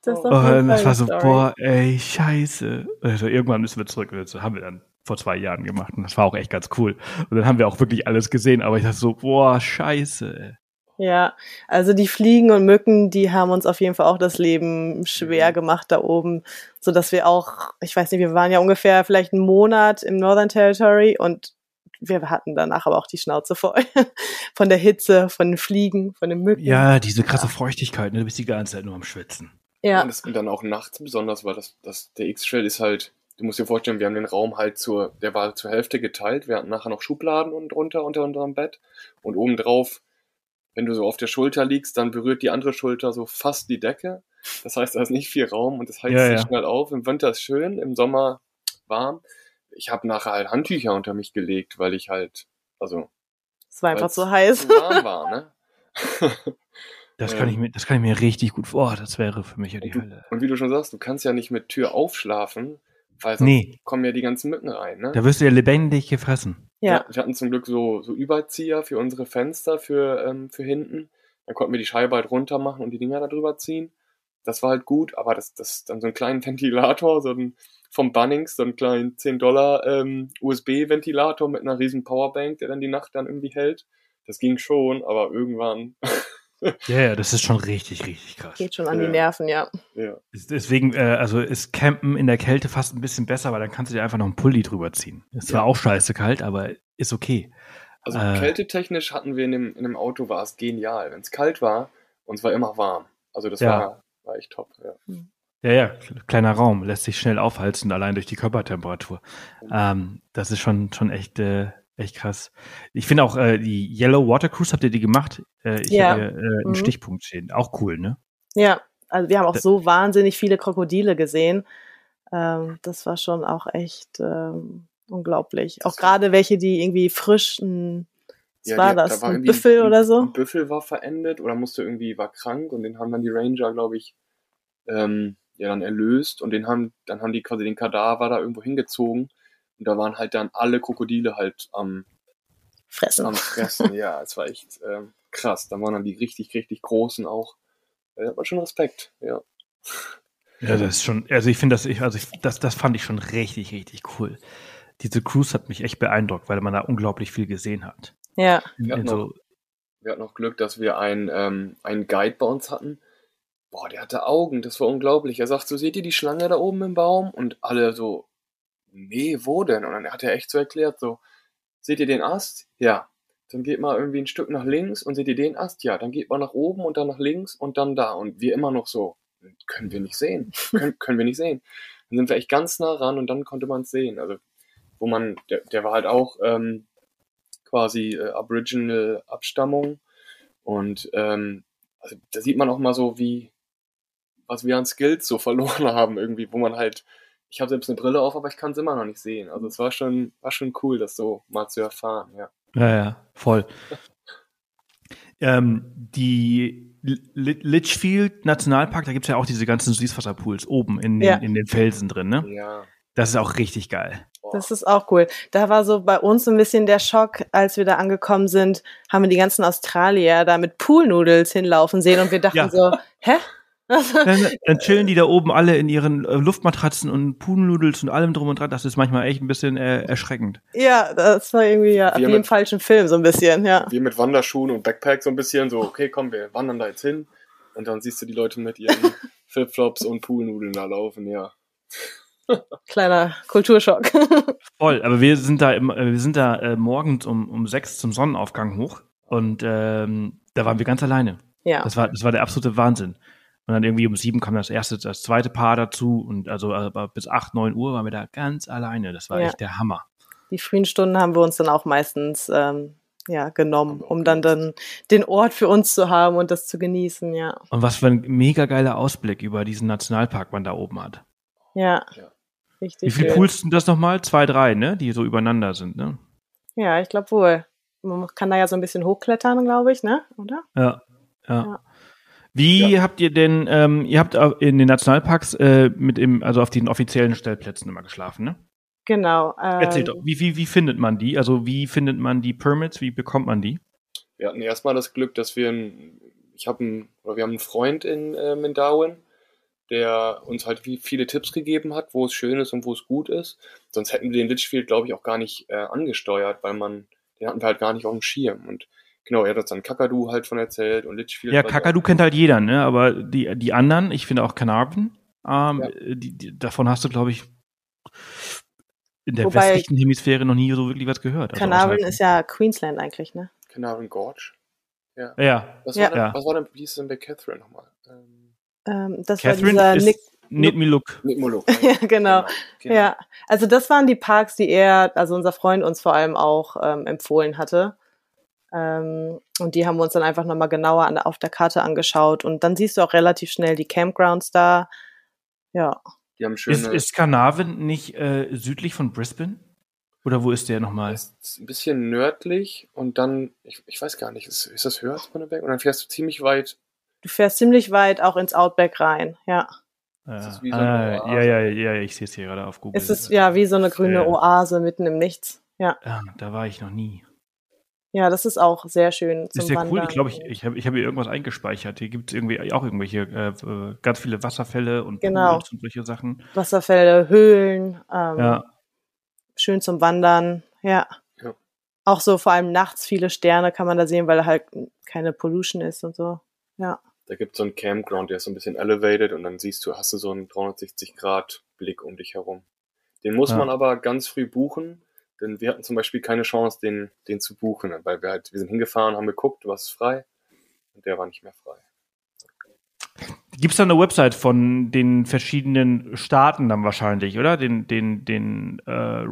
das ist Oh, das war so, Story. boah, ey, scheiße. Also irgendwann müssen wir zurück. Das haben wir dann vor zwei Jahren gemacht. Und das war auch echt ganz cool. Und dann haben wir auch wirklich alles gesehen. Aber ich dachte so, boah, scheiße. ey. Ja, also die Fliegen und Mücken, die haben uns auf jeden Fall auch das Leben schwer Mhm. gemacht da oben, so dass wir auch, ich weiß nicht, wir waren ja ungefähr vielleicht einen Monat im Northern Territory und wir hatten danach aber auch die Schnauze voll von der Hitze, von den Fliegen, von den Mücken. Ja, diese krasse Feuchtigkeit, ne? Du bist die ganze Zeit nur am Schwitzen. ja, Und, das, und dann auch nachts besonders, weil das, das, der X-Trail ist halt, du musst dir vorstellen, wir haben den Raum halt zur, der war zur Hälfte geteilt. Wir hatten nachher noch Schubladen und drunter unter unserem Bett. Und obendrauf, wenn du so auf der Schulter liegst, dann berührt die andere Schulter so fast die Decke. Das heißt, da ist nicht viel Raum und das heizt Ja, sich ja. schnell auf. Im Winter ist schön, im Sommer warm. Ich habe nachher halt Handtücher unter mich gelegt, weil ich halt, also, es war einfach zu heiß. zu warm war, ne? Das Ja. kann ich mir, das kann ich mir richtig gut vor. Das wäre für mich ja die Und du, Hölle. und wie du schon sagst, du kannst ja nicht mit Tür aufschlafen, weil sonst Nee. kommen ja die ganzen Mücken rein. Ne? Da wirst du ja lebendig gefressen. Ja, Wir hatten zum Glück so, so Überzieher für unsere Fenster für, ähm, für hinten. Dann konnten wir die Scheibe halt runter machen und die Dinger da drüber ziehen. Das war halt gut, aber das, das dann so einen kleinen Ventilator, so ein, vom Bunnings, so einen kleinen 10 Dollar ähm, USB-Ventilator mit einer riesen Powerbank, der dann die Nacht dann irgendwie hält. Das ging schon, aber irgendwann, Ja, ja, das ist schon richtig, richtig krass. geht schon an Ja. die Nerven, ja. ja. Deswegen, äh, also ist Campen in der Kälte fast ein bisschen besser, weil dann kannst du dir einfach noch einen Pulli drüber ziehen. Es war Ja. auch scheiße kalt, aber ist okay. Also äh, kältetechnisch hatten wir in dem, in dem Auto war es genial. Wenn es kalt war, uns war immer warm. Also das ja. war, war echt top. Ja. Hm. ja. ja, kleiner Raum, lässt sich schnell aufheizen, allein durch die Körpertemperatur. Mhm. Ähm, das ist schon, schon echt, äh, echt krass. Ich finde auch äh, die Yellow Water Cruise, habt ihr die gemacht? Äh, ich ja. habe äh, einen mhm. Stichpunkt stehen. Auch cool, ne? Ja, also wir haben auch so wahnsinnig viele Krokodile gesehen. Ähm, das war schon auch echt ähm, unglaublich. Auch gerade welche, die irgendwie frischen was ja, war das? Da war ein Büffel oder so? Ein Büffel war verendet oder musste irgendwie, war krank und den haben dann die Ranger, glaube ich, ähm, ja dann erlöst und den haben, dann haben die quasi den Kadaver da irgendwo hingezogen und da waren halt dann alle Krokodile halt am Fressen. Am Fressen, ja, es war echt ähm, krass. Da waren dann die richtig, richtig großen auch. Da hat man schon Respekt, ja. Ja, das ist schon, also ich finde das, also ich, das, das fand ich schon richtig, richtig cool. Diese Cruise hat mich echt beeindruckt, weil man da unglaublich viel gesehen hat. Ja. Wir hatten, noch, wir hatten noch Glück, dass wir einen, ähm, einen Guide bei uns hatten. Boah, der hatte Augen, das war unglaublich. Er sagt so, seht ihr die Schlange da oben im Baum? Und alle so, nee, wo denn? Und dann hat er echt so erklärt, so, seht ihr den Ast? Ja. Dann geht mal irgendwie ein Stück nach links und seht ihr den Ast? Ja. Dann geht mal nach oben und dann nach links und dann da. Und wir immer noch so, können wir nicht sehen. können, können wir nicht sehen. Dann sind wir echt ganz nah ran und dann konnte man es sehen. Also, wo man, der, der war halt auch, ähm, quasi äh, Aboriginal Abstammung. Und ähm, also da sieht man auch mal so, wie was wir an Skills so verloren haben, irgendwie, wo man halt, ich habe selbst eine Brille auf, aber ich kann es immer noch nicht sehen. Also es war schon, war schon cool, das so mal zu erfahren, ja. Ja, ja, voll. ähm, die Litchfield Nationalpark, da gibt es ja auch diese ganzen Süßwasserpools oben in den, ja. in den Felsen drin, ne? Ja. Das ist auch richtig geil. Das ist auch cool. Da war so bei uns ein bisschen der Schock, als wir da angekommen sind, haben wir die ganzen Australier da mit Poolnudels hinlaufen sehen und wir dachten ja. so, hä? dann, dann, chillen die da oben alle in ihren äh, Luftmatratzen und Poolnudels und allem drum und dran. Das ist manchmal echt ein bisschen äh, erschreckend. Ja, das war irgendwie ja wie im falschen Film so ein bisschen, ja. Wir mit Wanderschuhen und Backpack so ein bisschen so, okay, komm, wir wandern da jetzt hin. Und dann siehst du die Leute mit ihren Flipflops und Poolnudeln da laufen, ja. Kleiner Kulturschock. Voll, aber wir sind da, im, wir sind da äh, morgens um, um sechs zum Sonnenaufgang hoch und ähm, da waren wir ganz alleine. Ja. Das war, das war der absolute Wahnsinn. Und dann irgendwie um sieben kam das erste, das zweite Paar dazu und also bis acht, neun Uhr waren wir da ganz alleine. Das war ja. echt der Hammer. Die frühen Stunden haben wir uns dann auch meistens ähm, ja, genommen, um dann, dann den Ort für uns zu haben und das zu genießen, ja. Und was für ein mega geiler Ausblick über diesen Nationalpark man da oben hat. Ja. ja. Richtig. Wie viele Pools sind das nochmal? Zwei, drei, ne? Die so übereinander sind, ne? Ja, ich glaube wohl. Man kann da ja so ein bisschen hochklettern, glaube ich, ne? Oder? Ja. Ja. ja. Wie ja. habt ihr denn, ähm, ihr habt in den Nationalparks äh, mit im, also auf den offiziellen Stellplätzen immer geschlafen, ne? Genau. Ähm, Erzählt doch, wie, wie, wie findet man die? Also wie findet man die Permits? Wie bekommt man die? Wir hatten erstmal das Glück, dass wir ein, ich habe einen, oder wir haben einen Freund in, ähm, in Darwin, der uns halt wie viele Tipps gegeben hat, wo es schön ist und wo es gut ist. Sonst hätten wir den Litchfield, glaube ich, auch gar nicht äh, angesteuert, weil man, den hatten wir halt gar nicht auf dem Schirm. Und genau, er hat uns dann Kakadu halt von erzählt und Litchfield. Ja, Kakadu kennt halt jeder, ne? Aber die, die anderen, ich finde auch Carnarvon, ähm, ja. die, die, davon hast du, glaube ich, in der Wobei, westlichen Hemisphäre noch nie so wirklich was gehört. Also Carnarvon ist ja Queensland eigentlich, ne? Carnarvon Gorge. Ja. Ja. Was war, ja. Denn, was war denn, wie hieß es denn bei Catherine nochmal? Ähm, ähm, das Catherine war dieser Nick. Need me look. Need me look. ja, genau. genau. Ja, also das waren die Parks, die er, also unser Freund uns vor allem auch ähm, empfohlen hatte. Ähm, und die haben wir uns dann einfach nochmal genauer an, auf der Karte angeschaut. Und dann siehst du auch relativ schnell die Campgrounds da. Ja. Die haben schöne ist, ist Carnarvon nicht äh, südlich von Brisbane? Oder wo ist der nochmal? Ist ein bisschen nördlich und dann, ich, ich weiß gar nicht, ist, ist das höher als Bonneberg? Und dann fährst du ziemlich weit Du fährst ziemlich weit auch ins Outback rein, ja. Ja, so ah, ja, ja, ja, ich sehe es hier gerade auf Google. Es ist ja wie so eine grüne Oase mitten im Nichts. Ja. ja da war ich noch nie. Ja, das ist auch sehr schön zum Ist ja cool, ich glaube, ich, ich habe ich hab hier irgendwas eingespeichert. Hier gibt es irgendwie auch irgendwelche, äh, äh, ganz viele Wasserfälle und genau. und solche Sachen. Wasserfälle, Höhlen, ähm, ja. schön zum Wandern, ja. ja. Auch so vor allem nachts viele Sterne kann man da sehen, weil halt keine Pollution ist und so, ja da gibt es so einen Campground, der ist so ein bisschen elevated und dann siehst du, hast du so einen 360 Grad Blick um dich herum. Den muss ja. man aber ganz früh buchen, denn wir hatten zum Beispiel keine Chance, den, den zu buchen, weil wir halt, wir sind hingefahren, haben geguckt, was ist frei und der war nicht mehr frei. Gibt es da eine Website von den verschiedenen Staaten dann wahrscheinlich, oder? Den, den, den, äh,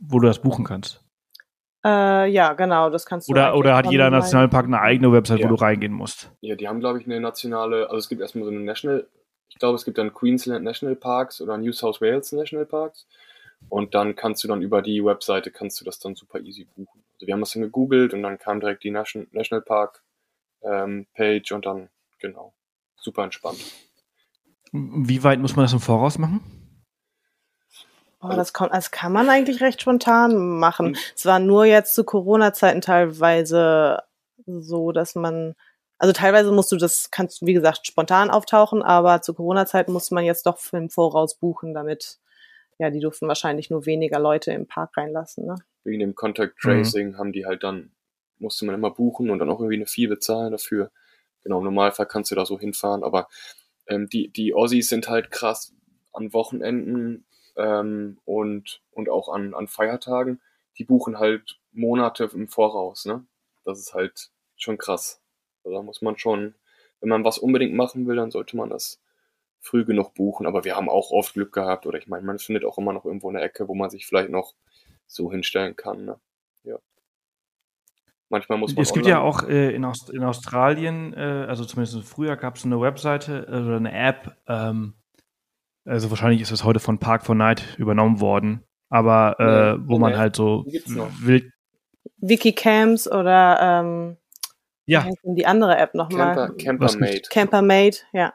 wo du das buchen kannst? Äh, ja, genau, das kannst du. Oder, oder hat jeder Nationalpark eine eigene Website, ja. wo du reingehen musst? Ja, die haben, glaube ich, eine nationale, also es gibt erstmal so eine National, ich glaube, es gibt dann Queensland National Parks oder New South Wales National Parks. Und dann kannst du dann über die Webseite, kannst du das dann super easy buchen. Also wir haben das dann gegoogelt und dann kam direkt die National, National Park ähm, Page und dann, genau, super entspannt. Wie weit muss man das im Voraus machen? Oh, das, kommt, das kann man eigentlich recht spontan machen. Es war nur jetzt zu Corona-Zeiten teilweise so, dass man, also teilweise musst du das, kannst du wie gesagt spontan auftauchen, aber zu Corona-Zeiten musste man jetzt doch im Voraus buchen, damit, ja, die durften wahrscheinlich nur weniger Leute im Park reinlassen. Ne? Wegen dem Contact Tracing mhm. haben die halt dann, musste man immer buchen und dann auch irgendwie eine Fee bezahlen dafür. Genau, im Normalfall kannst du da so hinfahren, aber ähm, die, die Aussies sind halt krass an Wochenenden ähm, und, und auch an, an Feiertagen, die buchen halt Monate im Voraus, ne? Das ist halt schon krass. Also da muss man schon, wenn man was unbedingt machen will, dann sollte man das früh genug buchen. Aber wir haben auch oft Glück gehabt, oder ich meine, man findet auch immer noch irgendwo eine Ecke, wo man sich vielleicht noch so hinstellen kann. Ne? Ja. Manchmal muss man. Es gibt ja auch äh, in, Aust in, Australien, äh, also zumindest früher gab es eine Webseite äh, oder eine App, ähm, also wahrscheinlich ist es heute von Park for Night übernommen worden, aber äh, wo man halt so wild. Wikicams oder ähm, ja. die andere App nochmal. Camper, Campermate. Campermate, ja.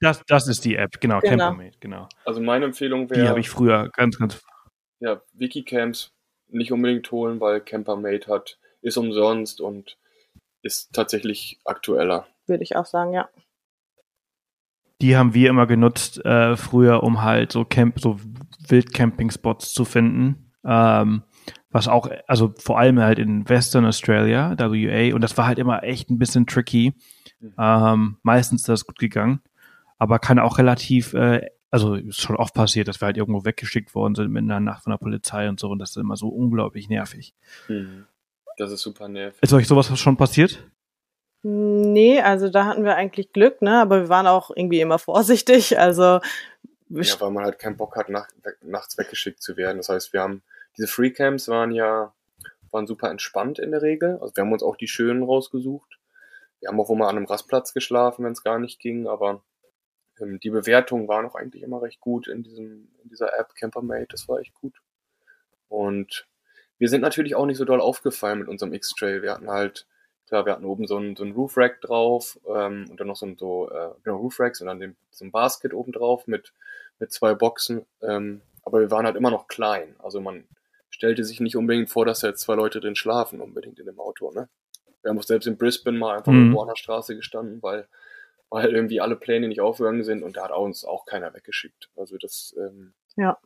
Das, das ist die App, genau, genau. Campermate, genau. Also meine Empfehlung wäre. Die habe ich früher ganz, ganz. Ja, Wikicams nicht unbedingt holen, weil Campermate hat, ist umsonst und ist tatsächlich aktueller. Würde ich auch sagen, ja die haben wir immer genutzt äh, früher, um halt so Camp, so Wildcamping-Spots zu finden. Ähm, was auch, also vor allem halt in Western Australia, WA, und das war halt immer echt ein bisschen tricky. Ähm, meistens ist das gut gegangen, aber kann auch relativ, äh, also ist schon oft passiert, dass wir halt irgendwo weggeschickt worden sind mit einer Nacht von der Polizei und so, und das ist immer so unglaublich nervig. Mhm. Das ist super nervig. Ist euch sowas schon passiert? Nee, also da hatten wir eigentlich Glück, ne? Aber wir waren auch irgendwie immer vorsichtig. Also ja, weil man halt keinen Bock hat, nach, nachts weggeschickt zu werden. Das heißt, wir haben diese Freecamps waren ja waren super entspannt in der Regel. Also wir haben uns auch die schönen rausgesucht. Wir haben auch immer an einem Rastplatz geschlafen, wenn es gar nicht ging, aber ähm, die Bewertung war noch eigentlich immer recht gut in diesem in dieser App Campermate. Das war echt gut. Und wir sind natürlich auch nicht so doll aufgefallen mit unserem X-Trail. Wir hatten halt Klar, wir hatten oben so ein, so ein Roof Rack drauf ähm, und dann noch so ein so, äh, genau, Roof Racks und dann den, so ein Basket oben drauf mit, mit zwei Boxen. Ähm, aber wir waren halt immer noch klein. Also man stellte sich nicht unbedingt vor, dass da jetzt zwei Leute drin schlafen, unbedingt in dem Auto. Ne? Wir haben auch selbst in Brisbane mal einfach mhm. irgendwo an der Straße gestanden, weil, weil irgendwie alle Pläne nicht aufgegangen sind und da hat uns auch keiner weggeschickt. Also das, ähm, ja.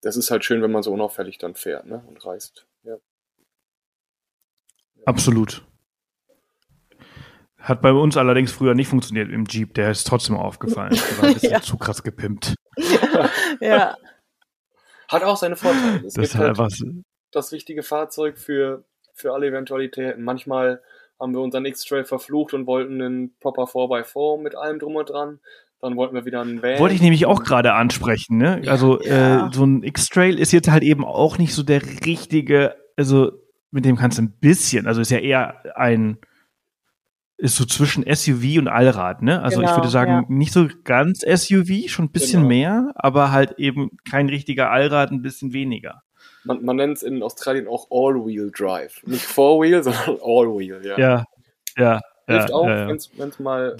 das ist halt schön, wenn man so unauffällig dann fährt ne? und reist. Ja. Absolut. Hat bei uns allerdings früher nicht funktioniert im Jeep. Der ist trotzdem aufgefallen. Der war ein bisschen ja. zu krass gepimpt. ja. Hat auch seine Vorteile. Es das ist halt einfach das richtige Fahrzeug für, für alle Eventualitäten. Manchmal haben wir unseren X-Trail verflucht und wollten einen proper 4x4 mit allem drum und dran. Dann wollten wir wieder einen Van. Wollte ich nämlich auch gerade ansprechen. Ne? Ja, also ja. Äh, so ein X-Trail ist jetzt halt eben auch nicht so der richtige, also mit dem kannst du ein bisschen, also ist ja eher ein ist so zwischen SUV und Allrad, ne? Also genau, ich würde sagen, ja. nicht so ganz SUV, schon ein bisschen genau. mehr, aber halt eben kein richtiger Allrad, ein bisschen weniger. Man, man nennt es in Australien auch All-Wheel Drive. Nicht Four-Wheel, sondern All-Wheel, ja. Ja, ja. Hilft ja, auch, ja, ja. wenn es mal,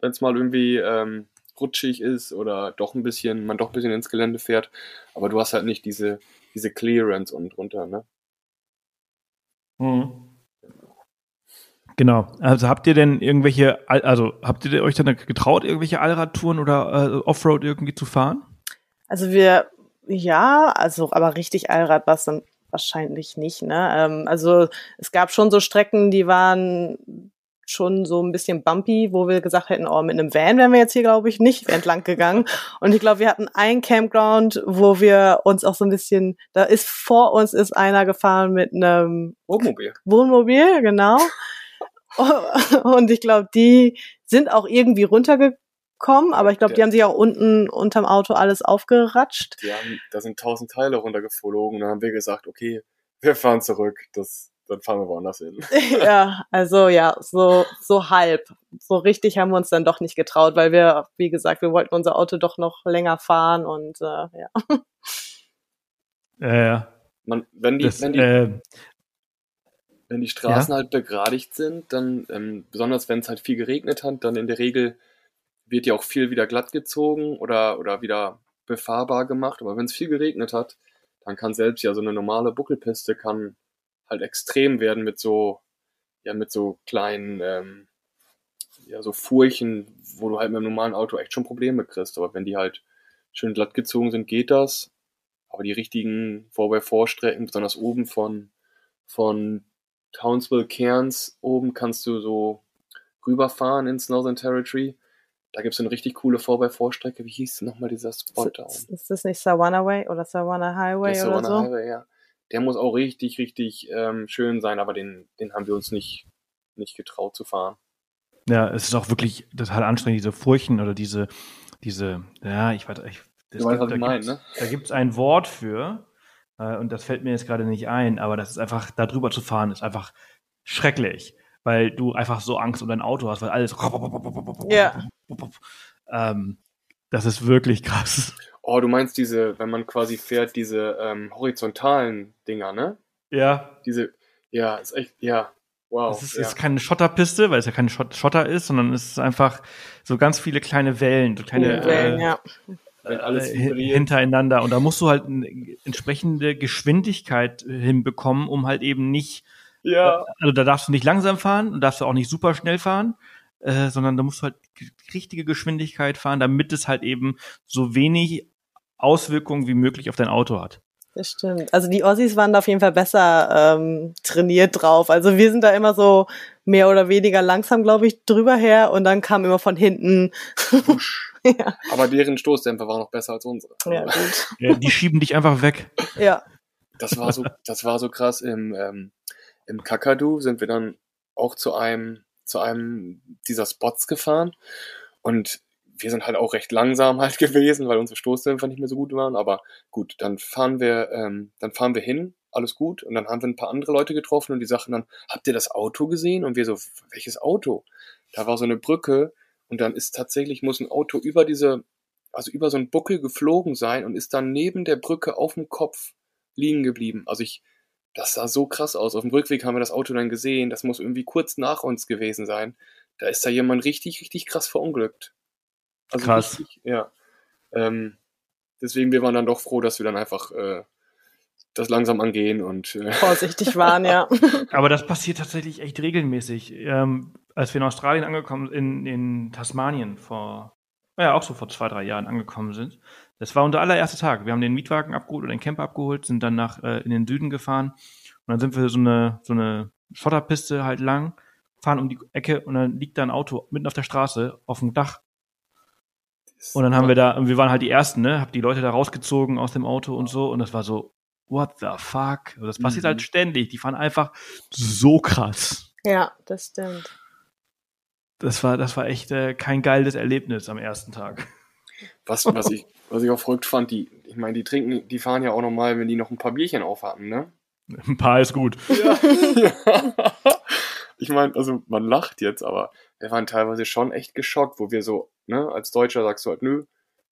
wenn's mal irgendwie ähm, rutschig ist oder doch ein bisschen, man doch ein bisschen ins Gelände fährt, aber du hast halt nicht diese, diese Clearance unten drunter, ne? Mhm. Genau. Also habt ihr denn irgendwelche, also habt ihr euch dann getraut, irgendwelche Allradtouren oder äh, Offroad irgendwie zu fahren? Also wir, ja, also aber richtig Allrad war es dann wahrscheinlich nicht. Ne? Ähm, also es gab schon so Strecken, die waren schon so ein bisschen bumpy, wo wir gesagt hätten, oh, mit einem Van wären wir jetzt hier, glaube ich, nicht entlang gegangen. Und ich glaube, wir hatten ein Campground, wo wir uns auch so ein bisschen, da ist vor uns ist einer gefahren mit einem Wohnmobil. Wohnmobil, genau. Und ich glaube, die sind auch irgendwie runtergekommen, aber ich glaube, die haben sich auch unten unterm Auto alles aufgeratscht. Die haben, da sind tausend Teile runtergeflogen. Dann haben wir gesagt, okay, wir fahren zurück. Das, dann fahren wir woanders hin. ja, also ja, so, so halb. So richtig haben wir uns dann doch nicht getraut, weil wir, wie gesagt, wir wollten unser Auto doch noch länger fahren und äh, ja. Ja, ja. Man, wenn die, Das, wenn die, äh, wenn die Straßen halt begradigt sind, dann, ähm, besonders wenn es halt viel geregnet hat, dann in der Regel wird ja auch viel wieder glatt gezogen oder, oder wieder befahrbar gemacht. Aber wenn es viel geregnet hat, dann kann selbst ja so eine normale Buckelpiste kann halt extrem werden mit so, ja, mit so kleinen, ähm, ja, so Furchen, wo du halt mit einem normalen Auto echt schon Probleme kriegst. Aber wenn die halt schön glatt gezogen sind, geht das. Aber die richtigen Vor-bei-Vor-Strecken, besonders oben von, von Townsville Cairns oben kannst du so rüberfahren ins Northern Territory. Da gibt es eine richtig coole 4x4-Strecke. Wie hieß nochmal dieser Spot da Ist, oben? ist das nicht Savannah Way oder Savannah Highway Der oder Savannah so? Highway, ja. Der muss auch richtig, richtig ähm, schön sein, aber den, den haben wir uns nicht, nicht getraut zu fahren. ja, es ist auch wirklich total anstrengend, diese Furchen oder diese, diese, ja, ich weiß, ich, das Du weißt, was da ich meine, gibt's- ne? Da gibt es ein Wort für, äh, und das fällt mir jetzt gerade nicht ein, aber das ist einfach, da drüber zu fahren, ist einfach schrecklich, weil du einfach so Angst um dein Auto hast, weil alles. Ja. Ähm, das ist wirklich krass. Oh, du meinst diese, wenn man quasi fährt, diese ähm, horizontalen Dinger, ne? Ja, Diese, ja, ist echt, ja, wow. es ist, ja. ist keine Schotterpiste, weil es ja keine Schott Schotter ist, sondern es ist einfach so ganz viele kleine Wellen, so kleine. Wellen, äh, ja. Wenn alles äh, hin- vibriert. hintereinander. Und da musst du halt eine entsprechende Geschwindigkeit hinbekommen, um halt eben nicht, ja. also da darfst du nicht langsam fahren und darfst du auch nicht super schnell fahren, äh, sondern da musst du halt die richtige Geschwindigkeit fahren, damit es halt eben so wenig Auswirkungen wie möglich auf dein Auto hat. Das stimmt. Also die Ossis waren da auf jeden Fall besser ähm, trainiert drauf. Also wir sind da immer so mehr oder weniger langsam, glaube ich, drüber her und dann kam immer von hinten. ja, Aber deren Stoßdämpfer war noch besser als unsere. ja, gut. Ja, die schieben dich einfach weg. Ja. Das war so, das war so krass. Im, ähm, im Kakadu sind wir dann auch zu einem, zu einem dieser Spots gefahren. Und wir sind halt auch recht langsam halt gewesen, weil unsere Stoßdämpfer nicht mehr so gut waren. Aber gut, dann fahren wir, ähm, dann fahren wir hin, alles gut. Und dann haben wir ein paar andere Leute getroffen und die sagten dann, habt ihr das Auto gesehen? Und wir so, welches Auto? Da war so eine Brücke und dann ist tatsächlich, muss ein Auto über diese, also über so einen Buckel geflogen sein und ist dann neben der Brücke auf dem Kopf liegen geblieben. Also ich, das sah so krass aus. Auf dem Rückweg haben wir das Auto dann gesehen. Das muss irgendwie kurz nach uns gewesen sein. Da ist da jemand richtig, richtig krass verunglückt. Also Krass. Richtig, ja. Ähm, deswegen, wir waren dann doch froh, dass wir dann einfach äh, das langsam angehen und äh, Vorsichtig waren, ja. Aber das passiert tatsächlich echt regelmäßig. Ähm, als wir in Australien angekommen, in, in Tasmanien vor, ja, auch so vor zwei, drei Jahren angekommen sind. Das war unser allererster Tag. Wir haben den Mietwagen abgeholt oder den Camper abgeholt, sind dann nach, äh, in den Süden gefahren. Und dann sind wir so eine, so eine Schotterpiste halt lang, fahren um die Ecke und dann liegt da ein Auto mitten auf der Straße auf dem Dach. Und dann haben wir da, und wir waren halt die Ersten, ne? Hab die Leute da rausgezogen aus dem Auto und so. Und das war so, what the fuck? Und das passiert Mhm. halt ständig. Die fahren einfach so krass. Ja, das stimmt. Das war, das war echt äh, kein geiles Erlebnis am ersten Tag. Was, was, ich, was ich auch verrückt fand, die, ich meine, die trinken, die fahren ja auch nochmal, wenn die noch ein paar Bierchen aufhatten, ne? Ein paar ist gut. Ja. Ich meine, also man lacht jetzt, aber wir waren teilweise schon echt geschockt, wo wir so, ne, als Deutscher sagst du halt, nö,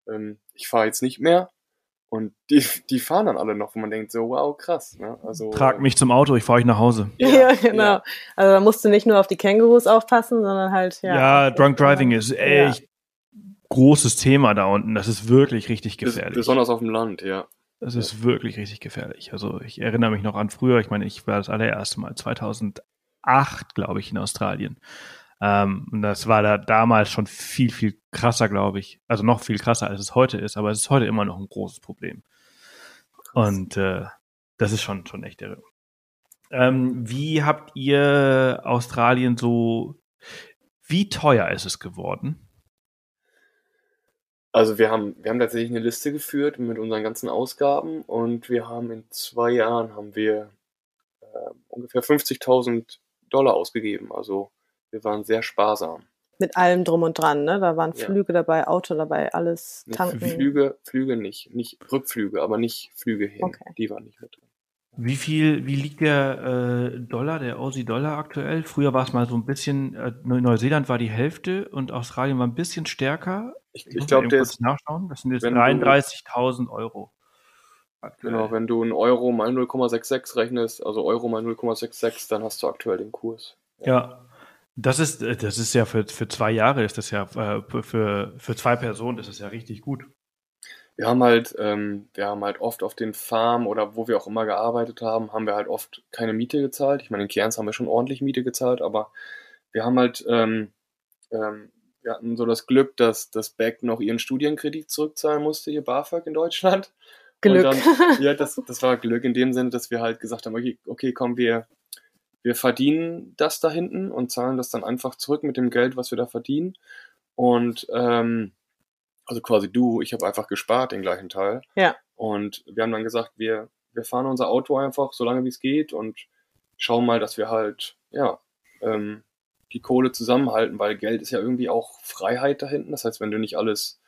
ähm, ich fahre jetzt nicht mehr. Und die, die fahren dann alle noch, wo man denkt, so, wow, krass, ne? Also, Trag mich zum Auto, ich fahre euch nach Hause. Ja, genau. Also da musst du nicht nur auf die Kängurus aufpassen, sondern halt, ja. Ja, Drunk Driving ist echt großes Thema da unten. Das ist wirklich richtig gefährlich. Besonders auf dem Land, ja. Das ist wirklich richtig gefährlich. Also ich erinnere mich noch an früher, ich meine, ich war das allererste Mal 2008, glaube ich, in Australien. Ähm, und das war da damals schon viel, viel krasser, glaube ich. Also noch viel krasser, als es heute ist, aber es ist heute immer noch ein großes Problem. Und äh, das ist schon, schon echt irre. Ähm, wie habt ihr Australien so Wie teuer ist es geworden? Also wir haben, wir haben tatsächlich eine Liste geführt mit unseren ganzen Ausgaben und wir haben in zwei Jahren haben wir äh, ungefähr 50.000 Dollar ausgegeben. Also wir waren sehr sparsam. Mit allem drum und dran, ne? Da waren Ja. Flüge dabei, Auto dabei, alles tanken. Flüge, Flüge nicht, nicht Rückflüge, aber nicht Flüge hin. Okay. Die waren nicht mit drin. Wie viel, wie liegt der äh, Dollar, der Aussie-Dollar aktuell? Früher war es mal so ein bisschen, äh, Neu- Neuseeland war die Hälfte und Australien war ein bisschen stärker. Ich, ich glaube, der kurz ist, nachschauen. Das sind jetzt wenn du- 33.000 Euro. Aktuell. genau, wenn du einen Euro mal 0,66 rechnest, also Euro mal 0,66, dann hast du aktuell den Kurs. Ja. Das ist, äh, das ist ja für, für zwei Jahre, ist das ja, äh, für, für zwei Personen ist das ja richtig gut. Wir haben halt, ähm, wir haben halt oft auf den Farmen oder wo wir auch immer gearbeitet haben, haben wir halt oft keine Miete gezahlt. Ich meine, in Cairns haben wir schon ordentlich Miete gezahlt, aber wir haben halt, ähm, ähm, wir hatten so das Glück, dass das Beck noch ihren Studienkredit zurückzahlen musste, ihr BAföG in Deutschland. Glück. Und dann, ja, das, das war Glück in dem Sinne, dass wir halt gesagt haben, okay, okay komm, wir, wir verdienen das da hinten und zahlen das dann einfach zurück mit dem Geld, was wir da verdienen. Und ähm, also quasi du, ich habe einfach gespart den gleichen Teil. Ja. Und wir haben dann gesagt, wir, wir fahren unser Auto einfach so lange wie es geht und schauen mal, dass wir halt, ja, ähm, die Kohle zusammenhalten, weil Geld ist ja irgendwie auch Freiheit da hinten. Das heißt, wenn du nicht alles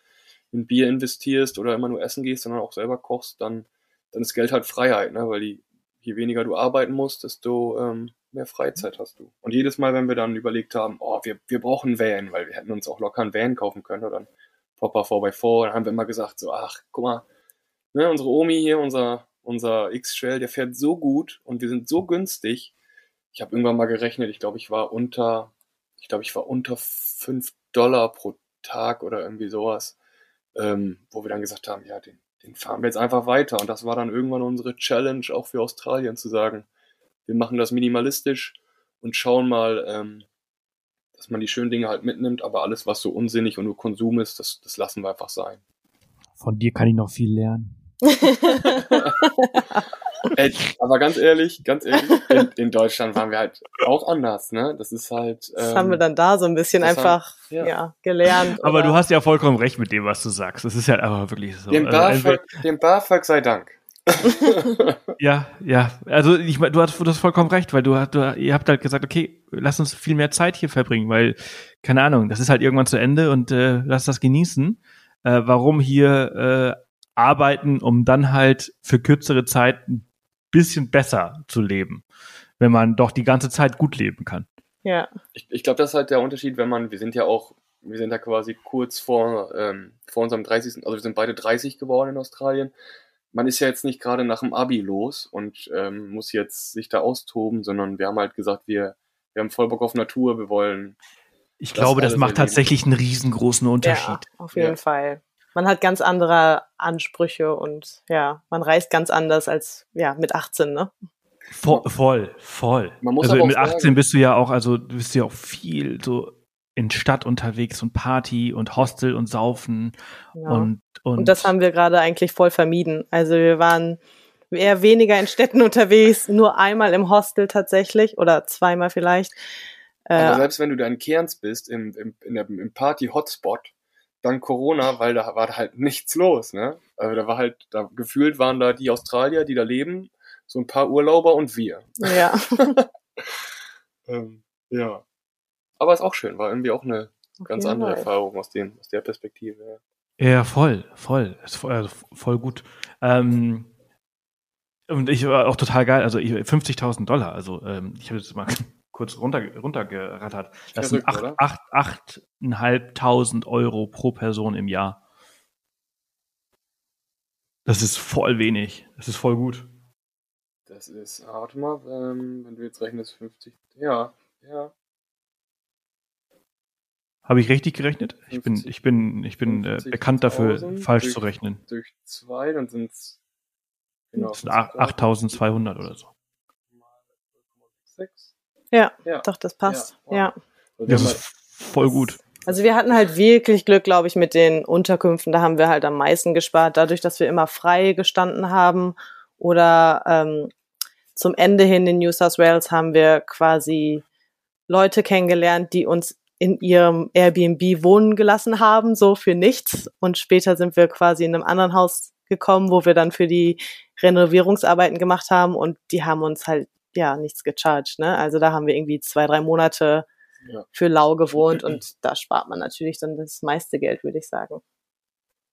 in Bier investierst oder immer nur essen gehst, sondern auch selber kochst, dann, dann ist Geld halt Freiheit, ne? weil die, je weniger du arbeiten musst, desto ähm, mehr Freizeit hast du. Und jedes Mal, wenn wir dann überlegt haben, oh, wir, wir brauchen einen Van, weil wir hätten uns auch locker einen Van kaufen können oder ein Popper 4x4, dann haben wir immer gesagt, so, ach, guck mal, ne, unsere Omi hier, unser, unser X-Trail, der fährt so gut und wir sind so günstig. Ich habe irgendwann mal gerechnet, ich glaube, ich war unter, ich glaube, ich war unter 5 Dollar pro Tag oder irgendwie sowas, ähm, wo wir dann gesagt haben, ja, den, den fahren wir jetzt einfach weiter. Und das war dann irgendwann unsere Challenge auch für Australien zu sagen, wir machen das minimalistisch und schauen mal, ähm, dass man die schönen Dinge halt mitnimmt, aber alles, was so unsinnig und nur Konsum ist, das, das lassen wir einfach sein. Von dir kann ich noch viel lernen. Ey, aber ganz ehrlich, ganz ehrlich, in, in Deutschland waren wir halt auch anders, ne? Das ist halt. Das haben wir dann da so ein bisschen das haben- einfach ja. ja. gelernt. Aber oder- du hast ja vollkommen recht mit dem, was du sagst. Das ist ja aber wirklich so. Dem Also BAföG, dem BAföG sei Dank. Ja, ja. Also ich mein, du hast, du hast vollkommen recht, weil du, hast- du ihr habt halt gesagt, okay, lass uns viel mehr Zeit hier verbringen, weil keine Ahnung, das ist halt irgendwann zu Ende und äh, lass das genießen. Äh, warum hier äh, arbeiten, um dann halt für kürzere Zeit ein bisschen besser zu leben, wenn man doch die ganze Zeit gut leben kann. Ja, Ich, ich glaube, das ist halt der Unterschied, wenn man, wir sind ja auch, wir sind ja quasi kurz vor, ähm, vor unserem 30. Also wir sind beide 30 geworden in Australien. Man ist ja jetzt nicht gerade nach dem Abi los und ähm, muss jetzt sich da austoben, sondern wir haben halt gesagt, wir, wir haben voll Bock auf Natur, wir wollen Ich Das glaube, das macht erleben. tatsächlich einen riesengroßen Unterschied. ja, auf jeden Ja. Fall. Man hat ganz andere Ansprüche und ja, man reist ganz anders als ja mit 18, ne? Voll, voll, voll. Man muss also mit 18 sagen- bist du ja auch, also du bist ja auch viel so in Stadt unterwegs und Party und Hostel und Saufen Ja. und, und, Und das haben wir gerade eigentlich voll vermieden. Also wir waren eher weniger in Städten unterwegs, nur einmal im Hostel tatsächlich oder zweimal vielleicht. Aber Äh, selbst wenn du da in Cairns bist, im, im, in der, im Party-Hotspot, dann Corona, weil da war da halt nichts los, ne? Also da war halt, da gefühlt waren da die Australier, die da leben, so ein paar Urlauber und wir. ja, Ähm, ja. Aber ist auch schön, war irgendwie auch eine ganz jeden andere Fall. Erfahrung aus, dem, aus der Perspektive. Ja. ja, voll, voll, ist voll, also voll gut. Ähm, und ich war auch total geil, also ich- 50.000 Dollar, also ähm, ich habe jetzt mal kurz runter, runtergerattert. Das sind Verrückt, acht- oder? acht- 8.500 Euro pro Person im Jahr. Das ist voll wenig. Das ist voll gut. Das ist, ah, warte mal, ähm, wenn du jetzt rechnest, 50, ja, ja. Habe ich richtig gerechnet? Ich bin, 50 ich bin, ich bin äh, bekannt dafür, 50.000 falsch durch- zu rechnen. Durch zwei, dann sind es, genau. Das sind ach- 8.200 oder so. Sechs. Ja, Ja. doch, das passt. Ja, wow. Ja. Das ist voll gut. Also wir hatten halt wirklich Glück, glaube ich, mit den Unterkünften. Da haben wir halt am meisten gespart, dadurch, dass wir immer frei gestanden haben. Oder ähm, zum Ende hin in New South Wales haben wir quasi Leute kennengelernt, die uns in ihrem Airbnb wohnen gelassen haben, so für nichts. Und später sind wir quasi in einem anderen Haus gekommen, wo wir dann für die Renovierungsarbeiten gemacht haben und die haben uns halt ja nichts gecharged. Ne? Also da haben wir irgendwie zwei, drei Monate ja. für lau gewohnt und da spart man natürlich dann das meiste Geld, würde ich sagen.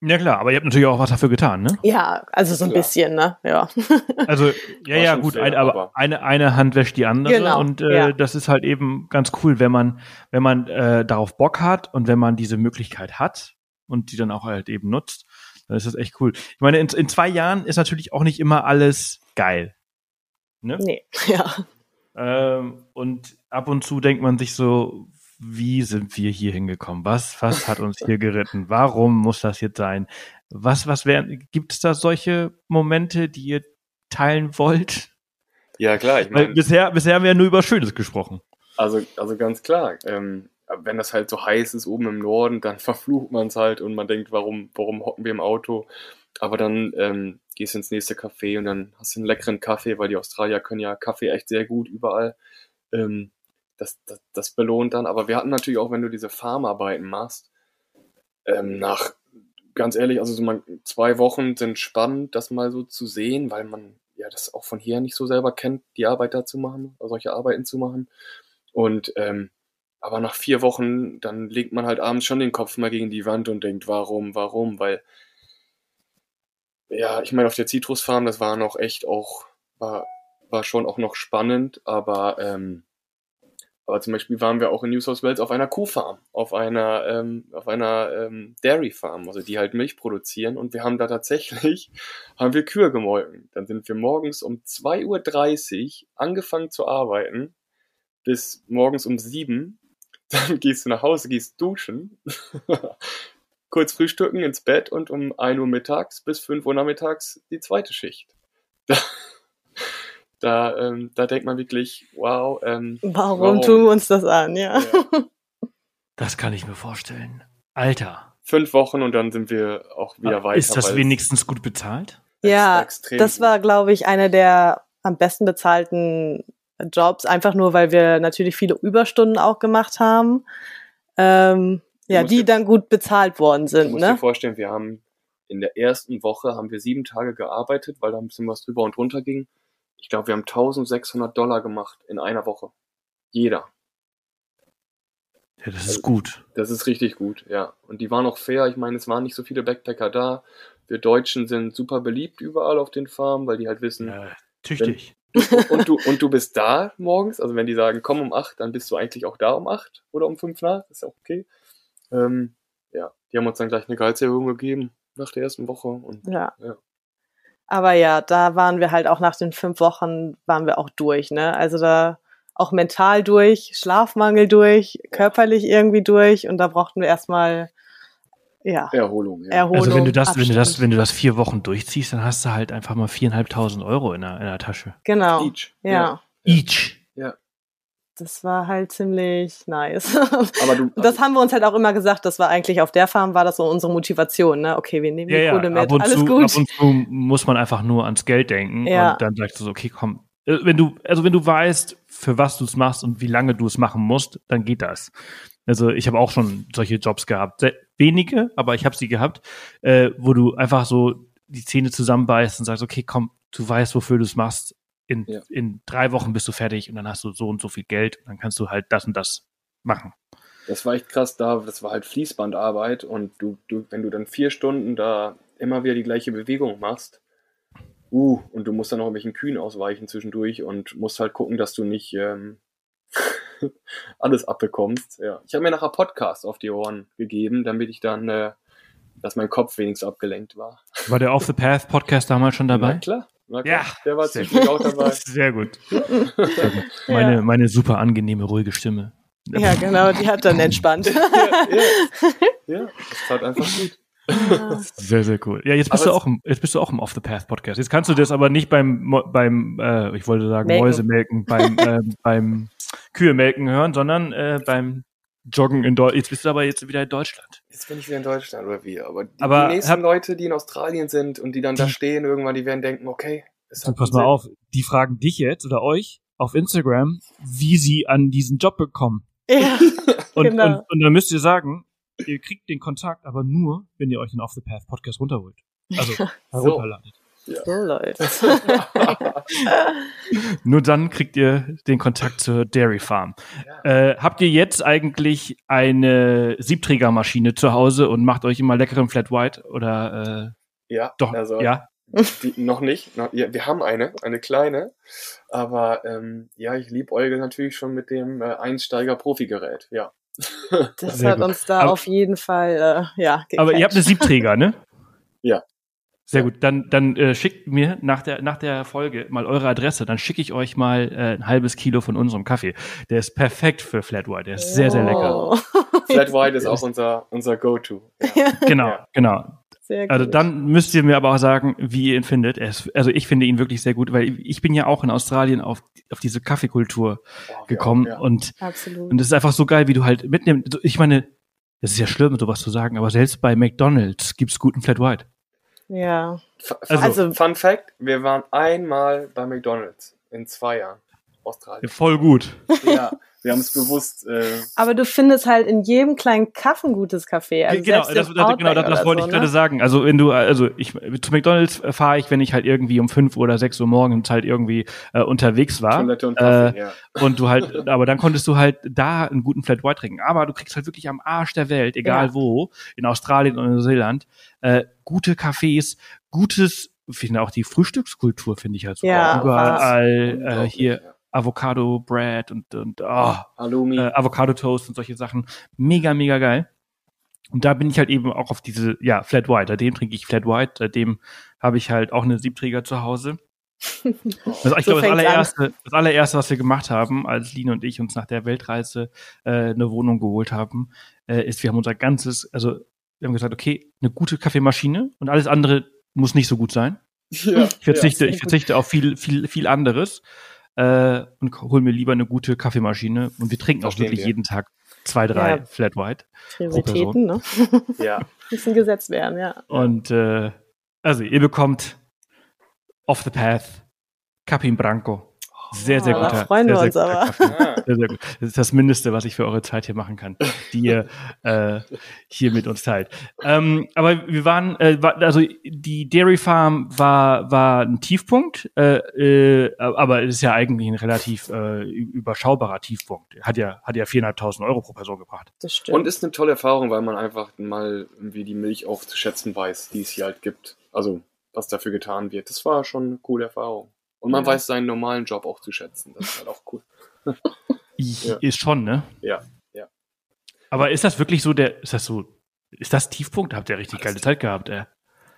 Ja klar, aber ihr habt natürlich auch was dafür getan, ne? Ja, also so ein klar. bisschen, ne? Ja. Also ja, ja, gut, fair, ein, aber eine eine Hand wäscht die andere genau, und äh, ja. das ist halt eben ganz cool, wenn man wenn man äh, darauf Bock hat und wenn man diese Möglichkeit hat und die dann auch halt eben nutzt, dann ist das echt cool. Ich meine, in, in zwei Jahren ist natürlich auch nicht immer alles geil. Ne? Nee, ja. Ähm, und ab und zu denkt man sich so, wie sind wir hier hingekommen? Was, was hat uns hier geritten? Warum muss das jetzt sein? Was, was wären, gibt es da solche Momente, die ihr teilen wollt? Ja, klar. Ich mein, bisher, bisher haben wir ja nur über Schönes gesprochen. Also, also ganz klar. Ähm, wenn das halt so heiß ist oben im Norden, dann verflucht man es halt und man denkt, warum, warum hocken wir im Auto? Aber dann ähm, gehst du ins nächste Café und dann hast du einen leckeren Kaffee, weil die Australier können ja Kaffee echt sehr gut überall. Ähm, das, das, das belohnt dann. Aber wir hatten natürlich auch, wenn du diese Farmarbeiten machst, ähm, nach, ganz ehrlich, also so man, zwei Wochen sind spannend, das mal so zu sehen, weil man ja das auch von hier nicht so selber kennt, die Arbeit da zu machen, solche Arbeiten zu machen. Und ähm, aber nach vier Wochen, dann legt man halt abends schon den Kopf mal gegen die Wand und denkt, warum, warum? Weil ja, ich meine, auf der Zitrusfarm, das war noch echt auch, war, war schon auch noch spannend, aber, ähm, aber zum Beispiel waren wir auch in New South Wales auf einer Kuhfarm, auf einer, ähm, auf einer ähm, Dairy Farm, also die halt Milch produzieren und wir haben da tatsächlich, haben wir Kühe gemolken. Dann sind wir morgens um 2.30 Uhr angefangen zu arbeiten, bis morgens um 7 dann gehst du nach Hause, gehst duschen, kurz frühstücken, ins Bett und um 1 Uhr mittags bis 5 Uhr nachmittags die zweite Schicht. Da, da, ähm, da denkt man wirklich, wow. Ähm, warum, warum, tun wir uns das an, ja. ja. Das kann ich mir vorstellen. Alter. Fünf Wochen und dann sind wir auch wieder weiter. Ist das wenigstens gut bezahlt? Ja, das war, glaube ich, einer der am besten bezahlten Jobs, einfach nur, weil wir natürlich viele Überstunden auch gemacht haben. Ähm, ja, die dir, dann gut bezahlt worden sind. Du musst ne? dir vorstellen, wir haben in der ersten Woche haben wir sieben Tage gearbeitet, weil da ein bisschen was drüber und runter ging. Ich glaube, wir haben 1600 Dollar gemacht in einer Woche. Jeder. Ja, das ist gut. Das ist richtig gut, ja. Und die waren auch fair. Ich meine, es waren nicht so viele Backpacker da. Wir Deutschen sind super beliebt überall auf den Farmen, weil die halt wissen. Ja, tüchtig. Wenn, und, du, und du bist da morgens. Also wenn die sagen, komm um acht, dann bist du eigentlich auch da um acht oder um fünf nach. ist auch okay. Ähm, ja, die haben uns dann gleich eine Gehaltserhöhung gegeben nach der ersten Woche. Und, ja. ja. Aber ja, da waren wir halt auch nach den fünf Wochen, waren wir auch durch, ne? Also da auch mental durch, Schlafmangel durch, körperlich irgendwie durch und da brauchten wir erstmal ja. Erholung, ja. Erholung. Also wenn du das, wenn du das, wenn du das vier Wochen durchziehst, dann hast du halt einfach mal viereinhalbtausend Euro in der, in der Tasche. Genau. Each. Ja. ja. Each das war halt ziemlich nice. Aber du, das also haben wir uns halt auch immer gesagt, das war eigentlich auf der Farm war das so unsere Motivation, ne? Okay, wir nehmen die ja, Kohle mit, alles zu, gut. Ab und zu muss man einfach nur ans Geld denken ja. und dann sagst du so, okay, komm, äh, wenn du, also wenn du weißt, für was du es machst und wie lange du es machen musst, dann geht das. Also ich habe auch schon solche Jobs gehabt, Sehr wenige, aber ich habe sie gehabt, äh, wo du einfach so die Zähne zusammenbeißt und sagst, okay, komm, du weißt, wofür du es machst, in, ja. in drei Wochen bist du fertig und dann hast du so und so viel Geld und dann kannst du halt das und das machen. Das war echt krass da, das war halt Fließbandarbeit und du, du, wenn du dann vier Stunden da immer wieder die gleiche Bewegung machst, uh, und du musst dann noch ein bisschen Kühen ausweichen zwischendurch und musst halt gucken, dass du nicht ähm, alles abbekommst. Ja. Ich habe mir nachher Podcast auf die Ohren gegeben, damit ich dann, äh, dass mein Kopf wenigstens abgelenkt war. War der Off the Path Podcast damals schon dabei? Na klar. Na ja, der war zwischendurch auch dabei. Sehr gut. Meine, ja. meine super angenehme, ruhige Stimme. Ja, genau, die hat dann entspannt. ja, ja, ja, das tat einfach gut. Sehr, sehr cool. Ja, jetzt bist aber du auch im, jetzt bist du auch im Off the Path Podcast. Jetzt kannst du das aber nicht beim beim äh, ich wollte sagen melken. Mäusemelken, beim äh, beim Kühe melken hören, sondern äh, beim Joggen in Deutschland. Jetzt bist du aber jetzt wieder in Deutschland. Jetzt bin ich wieder in Deutschland oder wie? Aber die, aber die nächsten Leute, die in Australien sind und die dann da stehen irgendwann, die werden denken, okay. du, pass mal Sinn. auf, die fragen dich jetzt oder euch, auf Instagram, wie sie an diesen Job bekommen. Ja, Und, genau. und, und dann müsst ihr sagen, ihr kriegt den Kontakt, aber nur, wenn ihr euch den Off the Path Podcast runterholt. Also herunterladet. So läuft's. Nur dann kriegt ihr den Kontakt zur Dairy Farm. Äh, habt ihr jetzt eigentlich eine Siebträgermaschine zu Hause und macht euch immer leckeren Flat White oder äh, Ja, doch? also ja. die, noch nicht. Noch, ja, wir haben eine, eine kleine. Aber ähm, ja, ich liebe Euge natürlich schon mit dem äh, Einsteiger-Profi-Gerät. Ja. Das Sehr hat gut. uns da Aber- auf jeden Fall, äh, ja, Aber ihr habt eine gecatcht. Siebträger, ne? Ja. Sehr gut. Dann, dann äh, schickt mir nach der, nach der Folge mal eure Adresse. Dann schicke ich euch mal äh, ein halbes Kilo von unserem Kaffee. Der ist perfekt für Flat White. Der ist sehr, sehr lecker. Oh. Flat White ist auch unser, unser Go-To. Ja. Genau, Ja. genau. Sehr gut. Also dann müsst ihr mir aber auch sagen, wie ihr ihn findet. Er ist, also ich finde ihn wirklich sehr gut, weil ich bin ja auch in Australien auf, auf diese Kaffeekultur Oh, gekommen Ja, ja. und Absolut. und es ist einfach so geil, wie du halt mitnimmst. Ich meine, das ist ja schlimm, sowas zu sagen, aber selbst bei McDonald's gibt's guten Flat White. Ja. F- Also- Also- Fun Fact, wir waren einmal bei McDonalds in zwei Jahren. Australien. Voll gut. Ja, wir haben es bewusst. Äh, Aber du findest halt in jedem kleinen Kaff ein gutes Café. Also genau, selbst das, das, genau, das, das wollte so, ich gerade ne? sagen. Also wenn du, also ich zu McDonalds äh, fahre ich, wenn ich halt irgendwie um fünf oder sechs Uhr morgens halt irgendwie äh, unterwegs war. Toilette und Kaffee, Äh, ja. Und du halt, aber dann konntest du halt da einen guten Flat White trinken. Aber du kriegst halt wirklich am Arsch der Welt, egal Ja. wo, in Australien oder Neuseeland, äh, gute Cafés, gutes, ich finde auch die Frühstückskultur finde ich halt so Ja, überall äh, hier ja. Avocado Bread und und oh, Halloumi. äh, Avocado Toast und solche Sachen, mega mega geil. Und da bin ich halt eben auch auf diese ja Flat White. Seitdem trinke ich Flat White. Seitdem habe ich halt auch eine Siebträger zu Hause. Also ich So glaube, das an. allererste, das allererste, was wir gemacht haben, als Lina und ich uns nach der Weltreise äh, eine Wohnung geholt haben, äh, ist, wir haben unser ganzes, also wir haben gesagt, okay, eine gute Kaffeemaschine und alles andere muss nicht so gut sein. ja, Ich verzichte, sehr ich verzichte auf viel, viel, viel anderes äh, und hol mir lieber eine gute Kaffeemaschine. Und wir trinken auch Verstehen wirklich wir. jeden Tag zwei, drei Ja. Flat White. Prioritäten, ne? ja. ja. Müssen gesetzt werden, ja. Und äh, also ihr bekommt Off the Path Capim Branco. Sehr, sehr Oh, guter. da freuen sehr, wir sehr uns guter aber. Sehr, sehr gut. Das ist das Mindeste, was ich für eure Zeit hier machen kann, die ihr äh, hier mit uns teilt. Ähm, aber wir waren, äh, war, also die Dairy Farm war war ein Tiefpunkt, äh, äh, aber es ist ja eigentlich ein relativ äh, überschaubarer Tiefpunkt. Hat ja hat ja 4.500 Euro pro Person gebracht. Das stimmt. Und ist eine tolle Erfahrung, weil man einfach mal irgendwie die Milch auch zu schätzen weiß, die es hier halt gibt. Also, was dafür getan wird. Das war schon eine coole Erfahrung. Und man Ja. weiß seinen normalen Job auch zu schätzen. Das ist halt auch cool. Ja. Ist schon, ne? Ja, ja. Aber ist das wirklich so der, ist das so, ist das Tiefpunkt? Habt ihr richtig geile Zeit gehabt, ey?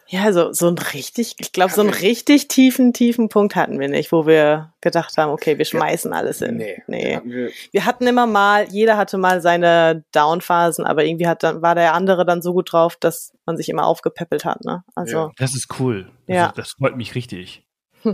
ja, so, so ein richtig, ich glaube, so einen richtig tiefen, tiefen Punkt hatten wir nicht, wo wir gedacht haben, okay, wir schmeißen alles hin. Nee. nee. Hatten wir, Wir hatten immer mal, jeder hatte mal seine Downphasen, aber irgendwie hat dann, war der andere dann so gut drauf, dass man sich immer aufgepäppelt hat, ne? Also, Ja. Das ist cool. Das, Ja. ist, das freut mich richtig.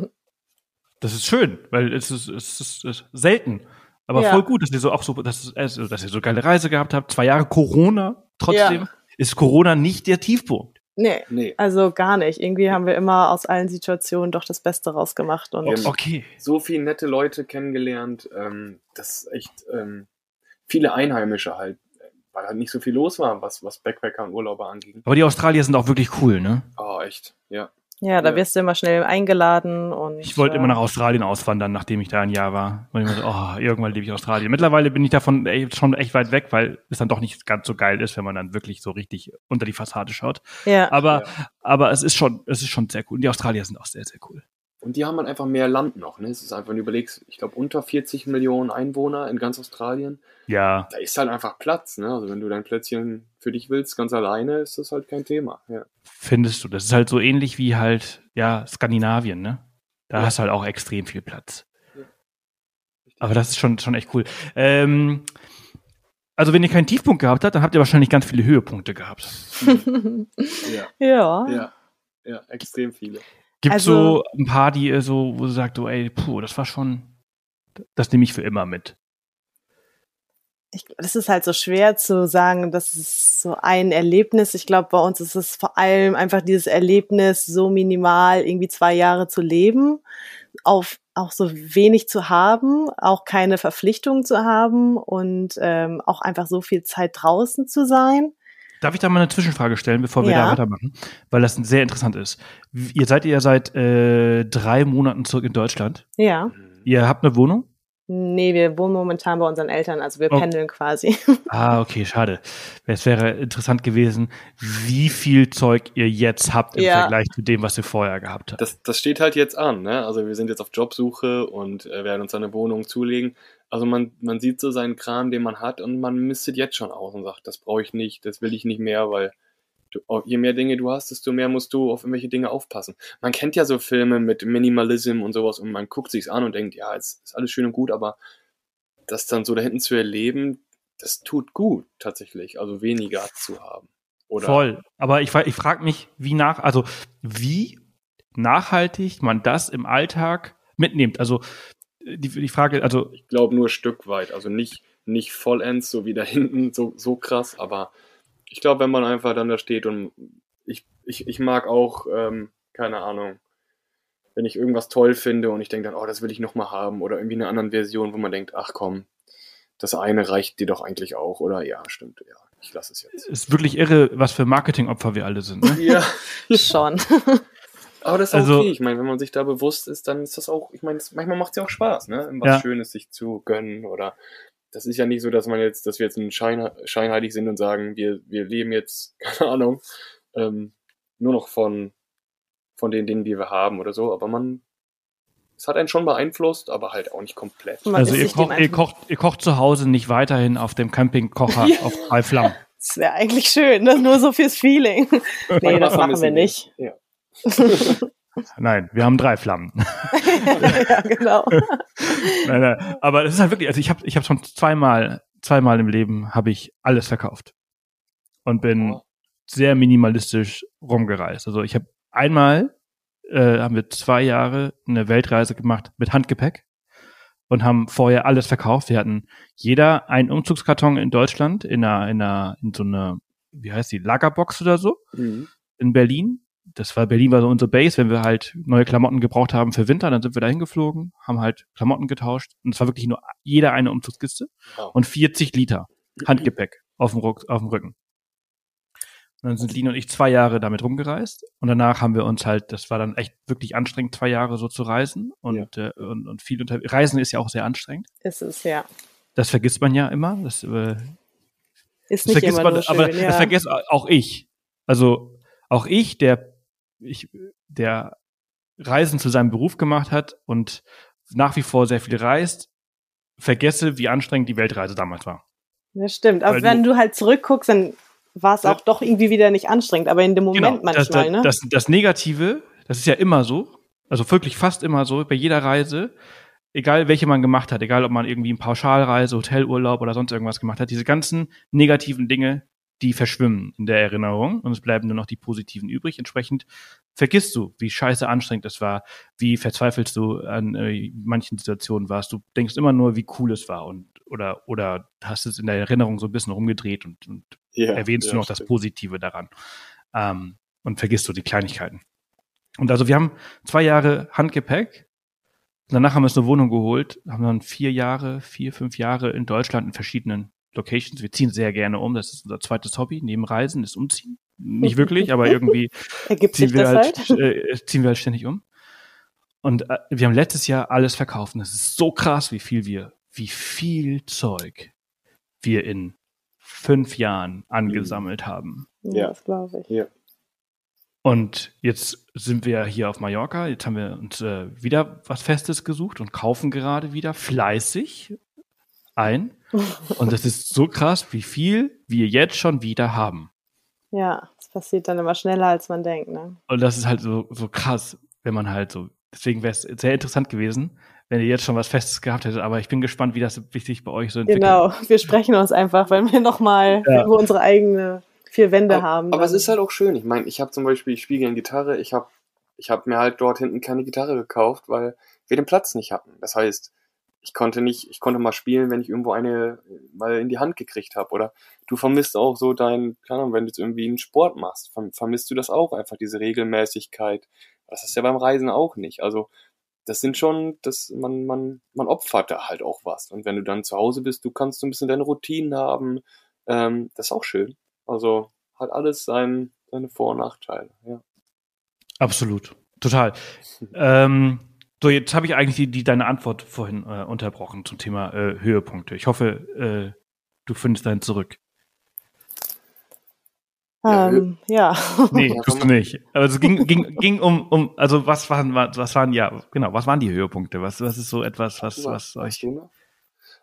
das ist schön, weil es ist, es ist, es ist selten. Aber Ja. voll gut, dass ihr so auch so, dass, also, dass ihr so geile Reise gehabt habt. Zwei Jahre Corona. Trotzdem Ja. ist Corona nicht der Tiefpunkt. nee, nee. also gar nicht. Irgendwie haben wir immer aus allen Situationen doch das Beste rausgemacht und Ja. Okay. so viele nette Leute kennengelernt. Ähm, das ist echt ähm, viele Einheimische halt, weil halt nicht so viel los war, was, was Backpacker und Urlauber anging. Aber die Australier sind auch wirklich cool, ne? Oh, echt, ja. Ja, da Ja. wirst du immer schnell eingeladen und Ich wollte äh, immer nach Australien auswandern, nachdem ich da ein Jahr war. Und ich so, oh, irgendwann lebe ich in Australien. Mittlerweile bin ich davon ey, schon echt weit weg, weil es dann doch nicht ganz so geil ist, wenn man dann wirklich so richtig unter die Fassade schaut. Ja, Aber, aber es ist schon, es ist schon sehr cool. Und die Australier sind auch sehr, sehr cool. Und die haben halt einfach mehr Land noch. Ne? Es ist einfach, wenn du überlegst, ich glaube, unter 40 Millionen Einwohner in ganz Australien. Ja, Da ist halt einfach Platz. Ne? Also wenn du dein Plätzchen für dich willst, ganz alleine, ist das halt kein Thema. Ja. findest du. Das ist halt so ähnlich wie halt, ja, Skandinavien, ne? Da Ja. hast du halt auch extrem viel Platz. Ja. Aber das ist schon, schon echt cool. Ähm, also wenn ihr keinen Tiefpunkt gehabt habt, dann habt ihr wahrscheinlich ganz viele Höhepunkte gehabt. Ja, ja. ja, ja, extrem viele. Gibt Also- so ein paar, die ihr so, wo sagst, oh, ey, puh, das war schon, das nehme ich für immer mit. ich, das ist halt so schwer zu sagen, das ist so ein Erlebnis. Ich glaube, bei uns ist es vor allem einfach dieses Erlebnis, so minimal irgendwie zwei Jahre zu leben, auf auch so wenig zu haben, auch keine Verpflichtung zu haben und ähm, auch einfach so viel Zeit draußen zu sein. Darf ich da mal eine Zwischenfrage stellen, bevor wir ja. da weitermachen? Weil das sehr interessant ist. Ihr seid ja seit äh, drei Monaten zurück in Deutschland. Ja. Ihr habt eine Wohnung? Nee, wir wohnen momentan bei unseren Eltern, also wir oh. pendeln quasi. Ah, okay, schade. Es wäre interessant gewesen, wie viel Zeug ihr jetzt habt im ja. Vergleich zu dem, was ihr vorher gehabt habt. Das, das steht halt jetzt an, ne? Also wir sind jetzt auf Jobsuche und äh, werden uns eine Wohnung zulegen. Also man, man sieht so seinen Kram, den man hat und man mistet jetzt schon aus und sagt, das brauche ich nicht, das will ich nicht mehr, weil du, je mehr Dinge du hast, desto mehr musst du auf irgendwelche Dinge aufpassen. Man kennt ja so Filme mit Minimalism und sowas und man guckt sich's an und denkt, ja, es ist alles schön und gut, aber das dann so da hinten zu erleben, das tut gut tatsächlich, also weniger zu haben. Oder? Voll. Aber ich, ich frage mich, wie nach, also wie nachhaltig man das im Alltag mitnimmt. Also die, die Frage, also. Ich glaube nur Stück weit, also nicht, nicht vollends, so wie da hinten, so, so krass, aber ich glaube, wenn man einfach dann da steht und ich, ich, ich mag auch, ähm, keine Ahnung, wenn ich irgendwas toll finde und ich denke dann, oh, das will ich nochmal haben oder irgendwie eine andere Version, wo man denkt, ach komm, das eine reicht dir doch eigentlich auch, oder? Ja, stimmt, ja. Ich lasse es jetzt. Ist wirklich irre, was für Marketingopfer wir alle sind. Ne? Ja. Schon. Aber das ist also, okay. Ich meine, wenn man sich da bewusst ist, dann ist das auch, ich meine, manchmal macht es ja auch Spaß, ne? Was ja. Schönes sich zu gönnen oder das ist ja nicht so, dass man jetzt, dass wir jetzt ein Schein, scheinheilig sind und sagen, wir, wir leben jetzt, keine Ahnung, ähm, nur noch von, von den Dingen, die wir haben oder so, aber man, es hat einen schon beeinflusst, aber halt auch nicht komplett. Man also ihr, kocht, ihr, kocht, ihr kocht zu Hause nicht weiterhin auf dem Campingkocher ja. auf drei Flammen. Das wäre eigentlich schön, ne? nur so fürs Feeling. nee, das machen wir nicht. Ja. Nein, wir haben drei Flammen. ja, genau. nein, nein. Aber es ist halt wirklich, also ich habe ich hab schon zweimal, zweimal im Leben habe ich alles verkauft und bin oh. sehr minimalistisch rumgereist. Also ich habe einmal äh, haben wir zwei Jahre eine Weltreise gemacht mit Handgepäck und haben vorher alles verkauft. Wir hatten jeder einen Umzugskarton in Deutschland in einer, in einer, in so einer, wie heißt die, Lagerbox oder so mhm. in Berlin das war Berlin war so unsere Base, wenn wir halt neue Klamotten gebraucht haben für Winter, dann sind wir da hingeflogen, haben halt Klamotten getauscht und es war wirklich nur jeder eine Umzugskiste wow. und 40 Liter Handgepäck auf dem, Ruck, auf dem Rücken. Und dann sind Lina und ich zwei Jahre damit rumgereist und danach haben wir uns halt, das war dann echt wirklich anstrengend, zwei Jahre so zu reisen und, ja. äh, und, und viel unter Reisen ist ja auch sehr anstrengend. Ist es, ja. Das vergisst man ja immer. Das, äh, ist nicht immer man, schön, aber ja. das vergisst auch ich. Also auch ich, der ich, der Reisen zu seinem Beruf gemacht hat und nach wie vor sehr viel reist, vergesse, wie anstrengend die Weltreise damals war. Das stimmt. Aber Weil wenn du, du halt zurückguckst, dann war es auch doch irgendwie wieder nicht anstrengend, aber in dem Moment genau, manchmal, das, ne? Das, das Negative, das ist ja immer so, also wirklich fast immer so, bei jeder Reise, egal welche man gemacht hat, egal ob man irgendwie eine Pauschalreise, Hotelurlaub oder sonst irgendwas gemacht hat, diese ganzen negativen Dinge, die verschwimmen in der Erinnerung und es bleiben nur noch die positiven übrig. Entsprechend vergisst du, wie scheiße anstrengend es war, wie verzweifelst du an äh, manchen Situationen warst. Du denkst immer nur, wie cool es war und oder oder hast es in der Erinnerung so ein bisschen rumgedreht und, und ja, erwähnst ja, du noch stimmt. das Positive daran ähm, und vergisst du die Kleinigkeiten. Und also wir haben zwei Jahre Handgepäck. Danach haben wir uns eine Wohnung geholt, haben dann vier Jahre, vier, fünf Jahre in Deutschland in verschiedenen Locations. Wir ziehen sehr gerne um. Das ist unser zweites Hobby. Neben Reisen ist Umziehen. Nicht wirklich, aber irgendwie ziehen wir, halt, halt? Äh, ziehen wir halt ständig um. Und äh, wir haben letztes Jahr alles verkauft. Und es ist so krass, wie viel wir, wie viel Zeug wir in fünf Jahren angesammelt haben. Ja, das glaube ich. Ja. Und jetzt sind wir hier auf Mallorca. Jetzt haben wir uns äh, wieder was Festes gesucht und kaufen gerade wieder fleißig ein. Und das ist so krass, wie viel wir jetzt schon wieder haben. Ja, es passiert dann immer schneller, als man denkt. Ne? Und das ist halt so, so krass, wenn man halt so. Deswegen wäre es sehr interessant gewesen, wenn ihr jetzt schon was Festes gehabt hättet. Aber ich bin gespannt, wie das sich bei euch so entwickelt. Genau, wir sprechen uns einfach, weil wir nochmal ja. unsere eigene vier Wände aber, haben. Aber es ist halt auch schön. Ich meine, ich habe zum Beispiel, ich spiele gerne Gitarre. Ich habe ich hab mir halt dort hinten keine Gitarre gekauft, weil wir den Platz nicht hatten. Das heißt, ich konnte nicht, ich konnte mal spielen, wenn ich irgendwo eine mal in die Hand gekriegt habe. Oder du vermisst auch so dein, keine Ahnung, wenn du jetzt irgendwie einen Sport machst, vermisst du das auch einfach, diese Regelmäßigkeit. Das ist ja beim Reisen auch nicht. Also das sind schon, das, man, man, man opfert da halt auch was. Und wenn du dann zu Hause bist, du kannst so ein bisschen deine Routinen haben. Ähm, das ist auch schön. Also hat alles sein, seine Vor- und Nachteile, ja. Absolut. Total. ähm, so, jetzt habe ich eigentlich die, die, deine Antwort vorhin äh, unterbrochen zum Thema äh, Höhepunkte. Ich hoffe, äh, du findest deinen zurück. Ähm, ja. Nee, tust du nicht. Aber es ging, ging, ging um, um, also was waren, was waren, ja, genau, was waren die Höhepunkte? Was, was ist so etwas, was, was euch.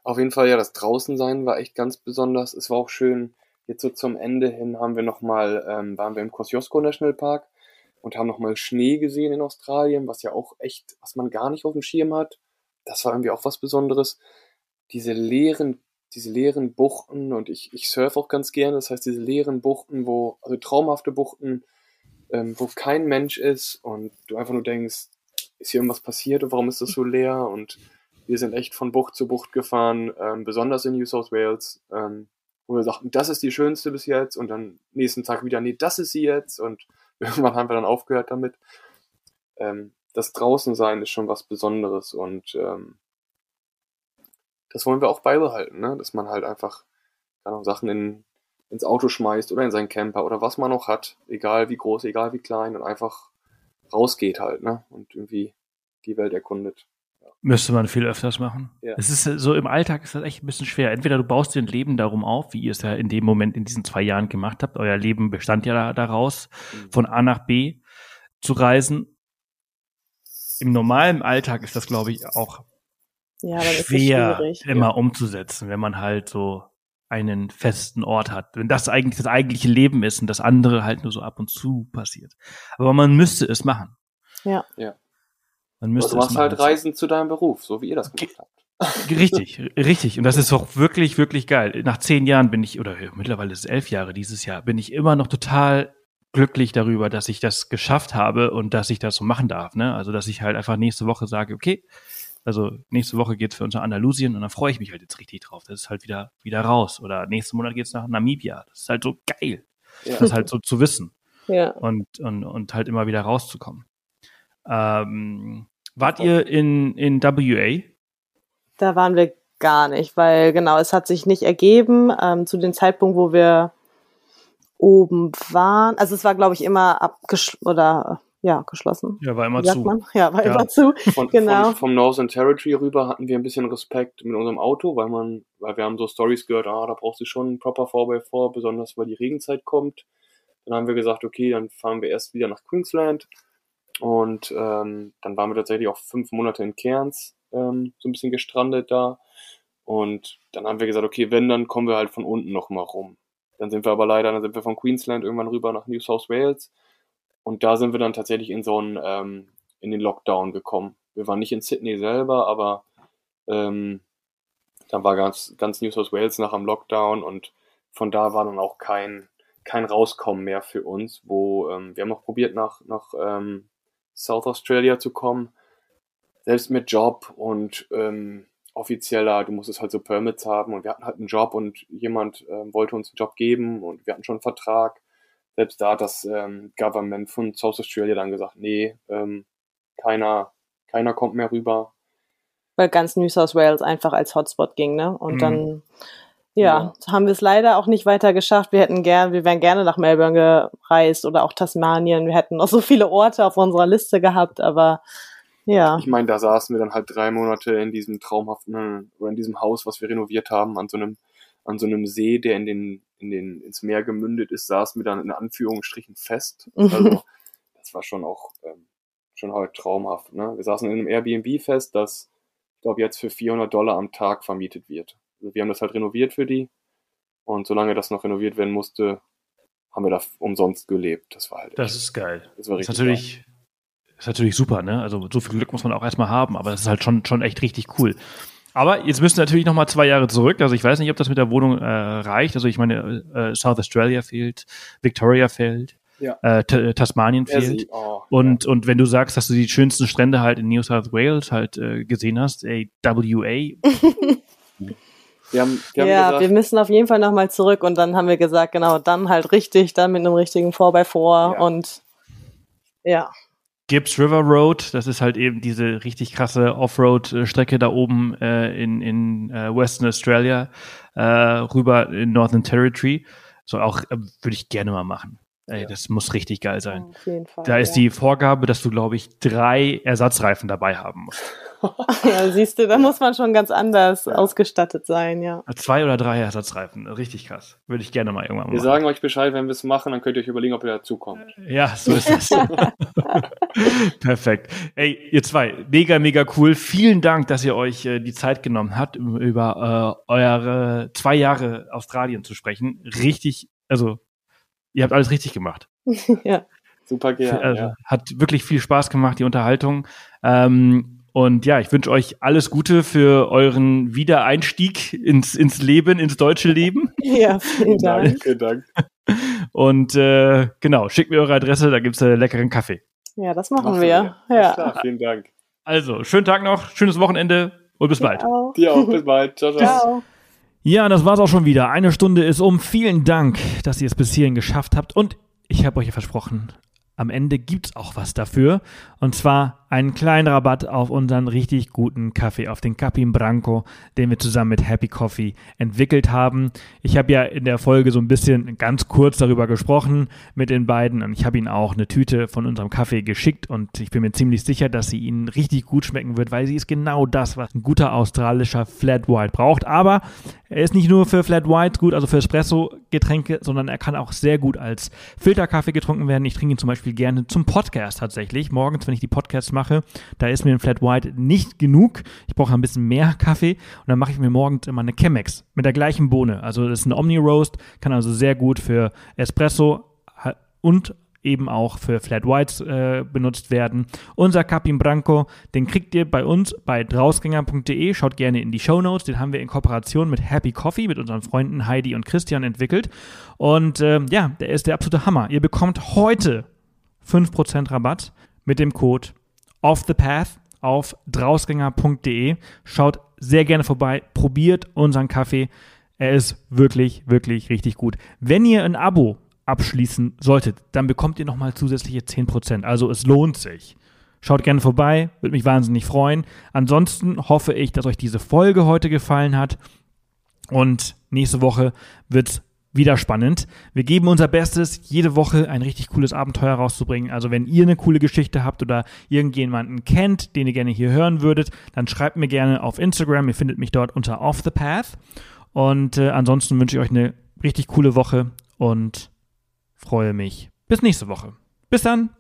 Auf jeden Fall, ja, das Draußensein war echt ganz besonders. Es war auch schön, jetzt so zum Ende hin haben wir nochmal, ähm, waren wir im Kosciuszko National Park und haben nochmal Schnee gesehen in Australien, was ja auch echt, was man gar nicht auf dem Schirm hat. Das war irgendwie auch was Besonderes. Diese leeren diese leeren Buchten und ich, ich surfe auch ganz gerne, das heißt diese leeren Buchten, wo, also traumhafte Buchten, ähm, wo kein Mensch ist und du einfach nur denkst, ist hier irgendwas passiert und warum ist das so leer? Und wir sind echt von Bucht zu Bucht gefahren, ähm, besonders in New South Wales, ähm, wo wir sagten, das ist die schönste bis jetzt und dann nächsten Tag wieder, nee, das ist sie jetzt und irgendwann haben wir dann aufgehört damit. Ähm, das Draußensein ist schon was Besonderes und ähm, das wollen wir auch beibehalten, ne? dass man halt einfach keine Sachen in, ins Auto schmeißt oder in seinen Camper oder was man noch hat, egal wie groß, egal wie klein und einfach rausgeht halt ne? und irgendwie die Welt erkundet. Müsste man viel öfters machen. Ja. Es ist so im Alltag ist das echt ein bisschen schwer. Entweder du baust dir ein Leben darum auf, wie ihr es ja in dem Moment in diesen zwei Jahren gemacht habt. Euer Leben bestand ja daraus, mhm. von A nach B zu reisen. Im normalen Alltag ist das, glaube ich, auch ja, schwer immer ja. umzusetzen, wenn man halt so einen festen Ort hat. Wenn das eigentlich das eigentliche Leben ist und das andere halt nur so ab und zu passiert. Aber man müsste es machen. Ja. ja. Man müsste Aber du machst halt Reisen zu deinem Beruf, so wie ihr das gemacht habt. Richtig, richtig. Und das ist auch wirklich, wirklich geil. Nach zehn Jahren bin ich, oder mittlerweile ist es elf Jahre dieses Jahr, bin ich immer noch total glücklich darüber, dass ich das geschafft habe und dass ich das so machen darf. Ne? Also, dass ich halt einfach nächste Woche sage, okay, also nächste Woche geht's für uns nach Andalusien und da freue ich mich halt jetzt richtig drauf. Das ist halt wieder, wieder raus. Oder nächsten Monat geht's nach Namibia. Das ist halt so geil. Ja. Das halt so zu wissen. Ja. Und, und, und halt immer wieder rauszukommen. Ähm, wart ihr in, in WA? Da waren wir gar nicht, weil genau, es hat sich nicht ergeben ähm, zu dem Zeitpunkt, wo wir oben waren. Also es war, glaube ich, immer abgeschlossen oder ja, geschlossen. Ja, war immer zu. Man? Ja, war ja. immer zu. Von, genau. Von, vom Northern Territory rüber hatten wir ein bisschen Respekt mit unserem Auto, weil man, weil wir haben so Stories gehört, ah, da brauchst du schon ein proper 4x4, besonders weil die Regenzeit kommt. Dann haben wir gesagt, okay, dann fahren wir erst wieder nach Queensland. Und ähm, dann waren wir tatsächlich auch fünf Monate in Cairns, ähm, so ein bisschen gestrandet da. Und dann haben wir gesagt, okay, wenn, dann kommen wir halt von unten nochmal rum. Dann sind wir aber leider, dann sind wir von Queensland irgendwann rüber nach New South Wales und da sind wir dann tatsächlich in so einen, ähm, in den Lockdown gekommen. Wir waren nicht in Sydney selber, aber ähm, dann war ganz, ganz New South Wales nach am Lockdown und von da war dann auch kein, kein Rauskommen mehr für uns, wo ähm, wir haben noch probiert nach, nach ähm, South Australia zu kommen, selbst mit Job und ähm, offizieller, du musstest halt so Permits haben und wir hatten halt einen Job und jemand ähm, wollte uns einen Job geben und wir hatten schon einen Vertrag selbst da hat das ähm, Government von South Australia dann gesagt, nee, ähm, keiner, keiner kommt mehr rüber. Weil ganz New South Wales einfach als Hotspot ging, ne? Und mhm. dann, ja, ja, haben wir es leider auch nicht weiter geschafft. Wir hätten gern, wir wären gerne nach Melbourne gereist oder auch Tasmanien. Wir hätten noch so viele Orte auf unserer Liste gehabt, aber ja. Ich meine, da saßen wir dann halt drei Monate in diesem traumhaften, oder in diesem Haus, was wir renoviert haben, an so einem, an so einem See, der in den in den, ins Meer gemündet ist, saßen wir dann in Anführungsstrichen fest. Also das war schon auch ähm, schon halt traumhaft. Ne? Wir saßen in einem Airbnb fest, das, ich glaube, jetzt für 400 Dollar am Tag vermietet wird. Also wir haben das halt renoviert für die und solange das noch renoviert werden musste, haben wir da umsonst gelebt. Das war halt. Das ist geil. Das war richtig. Das ist natürlich, geil. ist natürlich super, ne? Also so viel Glück muss man auch erstmal haben, aber das ist halt schon, schon echt richtig cool. Aber jetzt müssen natürlich noch mal zwei Jahre zurück. Also ich weiß nicht, ob das mit der Wohnung äh, reicht. Also ich meine, äh, South Australia fehlt, Victoria fehlt, ja. äh, Tasmanien fehlt. Oh, und, ja. und wenn du sagst, dass du die schönsten Strände halt in New South Wales halt äh, gesehen hast, ey, WA. wir haben, wir haben ja, gesagt, wir müssen auf jeden Fall noch mal zurück und dann haben wir gesagt, genau, dann halt richtig, dann mit einem richtigen 4x4 ja. und ja. Gibbs River Road. Das ist halt eben diese richtig krasse Offroad-Strecke da oben äh, in, in äh, Western Australia äh, rüber in Northern Territory. So auch äh, würde ich gerne mal machen. Ey, ja. das muss richtig geil sein. Auf jeden Fall, da ist ja. die Vorgabe, dass du, glaube ich, drei Ersatzreifen dabei haben musst. ja, siehst du, da muss man schon ganz anders ausgestattet sein, ja. Zwei oder drei Ersatzreifen, richtig krass. Würde ich gerne mal irgendwann machen. Wir sagen euch Bescheid, wenn wir es machen, dann könnt ihr euch überlegen, ob ihr dazukommt. Ja, so ist das. Perfekt. Ey, ihr zwei, mega, mega cool. Vielen Dank, dass ihr euch äh, die Zeit genommen habt, über äh, eure zwei Jahre Australien zu sprechen. Richtig, also ihr habt alles richtig gemacht. ja. Super gerne. Also, ja. Hat wirklich viel Spaß gemacht, die Unterhaltung. Ähm, und ja, ich wünsche euch alles Gute für euren Wiedereinstieg ins, ins Leben, ins deutsche Leben. Ja, vielen Dank. Vielen Dank. Und äh, genau, schickt mir eure Adresse, da gibt's äh, leckeren Kaffee. Ja, das machen Mach's wir. Ja. Klar, vielen Dank. Also, schönen Tag noch, schönes Wochenende und bis bald. Auch. Dir auch, bis bald. Ciao, ciao. ciao. Ja, das war's auch schon wieder. Eine Stunde ist um. Vielen Dank, dass ihr es bis hierhin geschafft habt. Und ich habe euch versprochen, am Ende gibt's auch was dafür. Und zwar einen kleinen Rabatt auf unseren richtig guten Kaffee, auf den Capim Branco, den wir zusammen mit Happy Coffee entwickelt haben. Ich habe ja in der Folge so ein bisschen ganz kurz darüber gesprochen mit den beiden und ich habe ihnen auch eine Tüte von unserem Kaffee geschickt und ich bin mir ziemlich sicher, dass sie ihnen richtig gut schmecken wird, weil sie ist genau das, was ein guter australischer Flat White braucht. Aber er ist nicht nur für Flat White gut, also für Espresso-Getränke, sondern er kann auch sehr gut als Filterkaffee getrunken werden. Ich trinke ihn zum Beispiel gerne zum Podcast tatsächlich. Morgens, wenn ich die Podcasts mache, mache. Da ist mir ein Flat White nicht genug. Ich brauche ein bisschen mehr Kaffee und dann mache ich mir morgens immer eine Chemex mit der gleichen Bohne. Also das ist ein Omni Roast, kann also sehr gut für Espresso und eben auch für Flat Whites äh, benutzt werden. Unser Capim Branco, den kriegt ihr bei uns bei drausgänger.de. Schaut gerne in die Show Notes. Den haben wir in Kooperation mit Happy Coffee, mit unseren Freunden Heidi und Christian entwickelt. Und äh, ja, der ist der absolute Hammer. Ihr bekommt heute 5% Rabatt mit dem Code Off the Path auf drausgänger.de. Schaut sehr gerne vorbei, probiert unseren Kaffee. Er ist wirklich, wirklich richtig gut. Wenn ihr ein Abo abschließen solltet, dann bekommt ihr nochmal zusätzliche 10%. Also es lohnt sich. Schaut gerne vorbei, würde mich wahnsinnig freuen. Ansonsten hoffe ich, dass euch diese Folge heute gefallen hat. Und nächste Woche wird es wieder spannend. Wir geben unser Bestes, jede Woche ein richtig cooles Abenteuer rauszubringen. Also wenn ihr eine coole Geschichte habt oder irgendjemanden kennt, den ihr gerne hier hören würdet, dann schreibt mir gerne auf Instagram. Ihr findet mich dort unter Off the Path. Und äh, ansonsten wünsche ich euch eine richtig coole Woche und freue mich. Bis nächste Woche. Bis dann.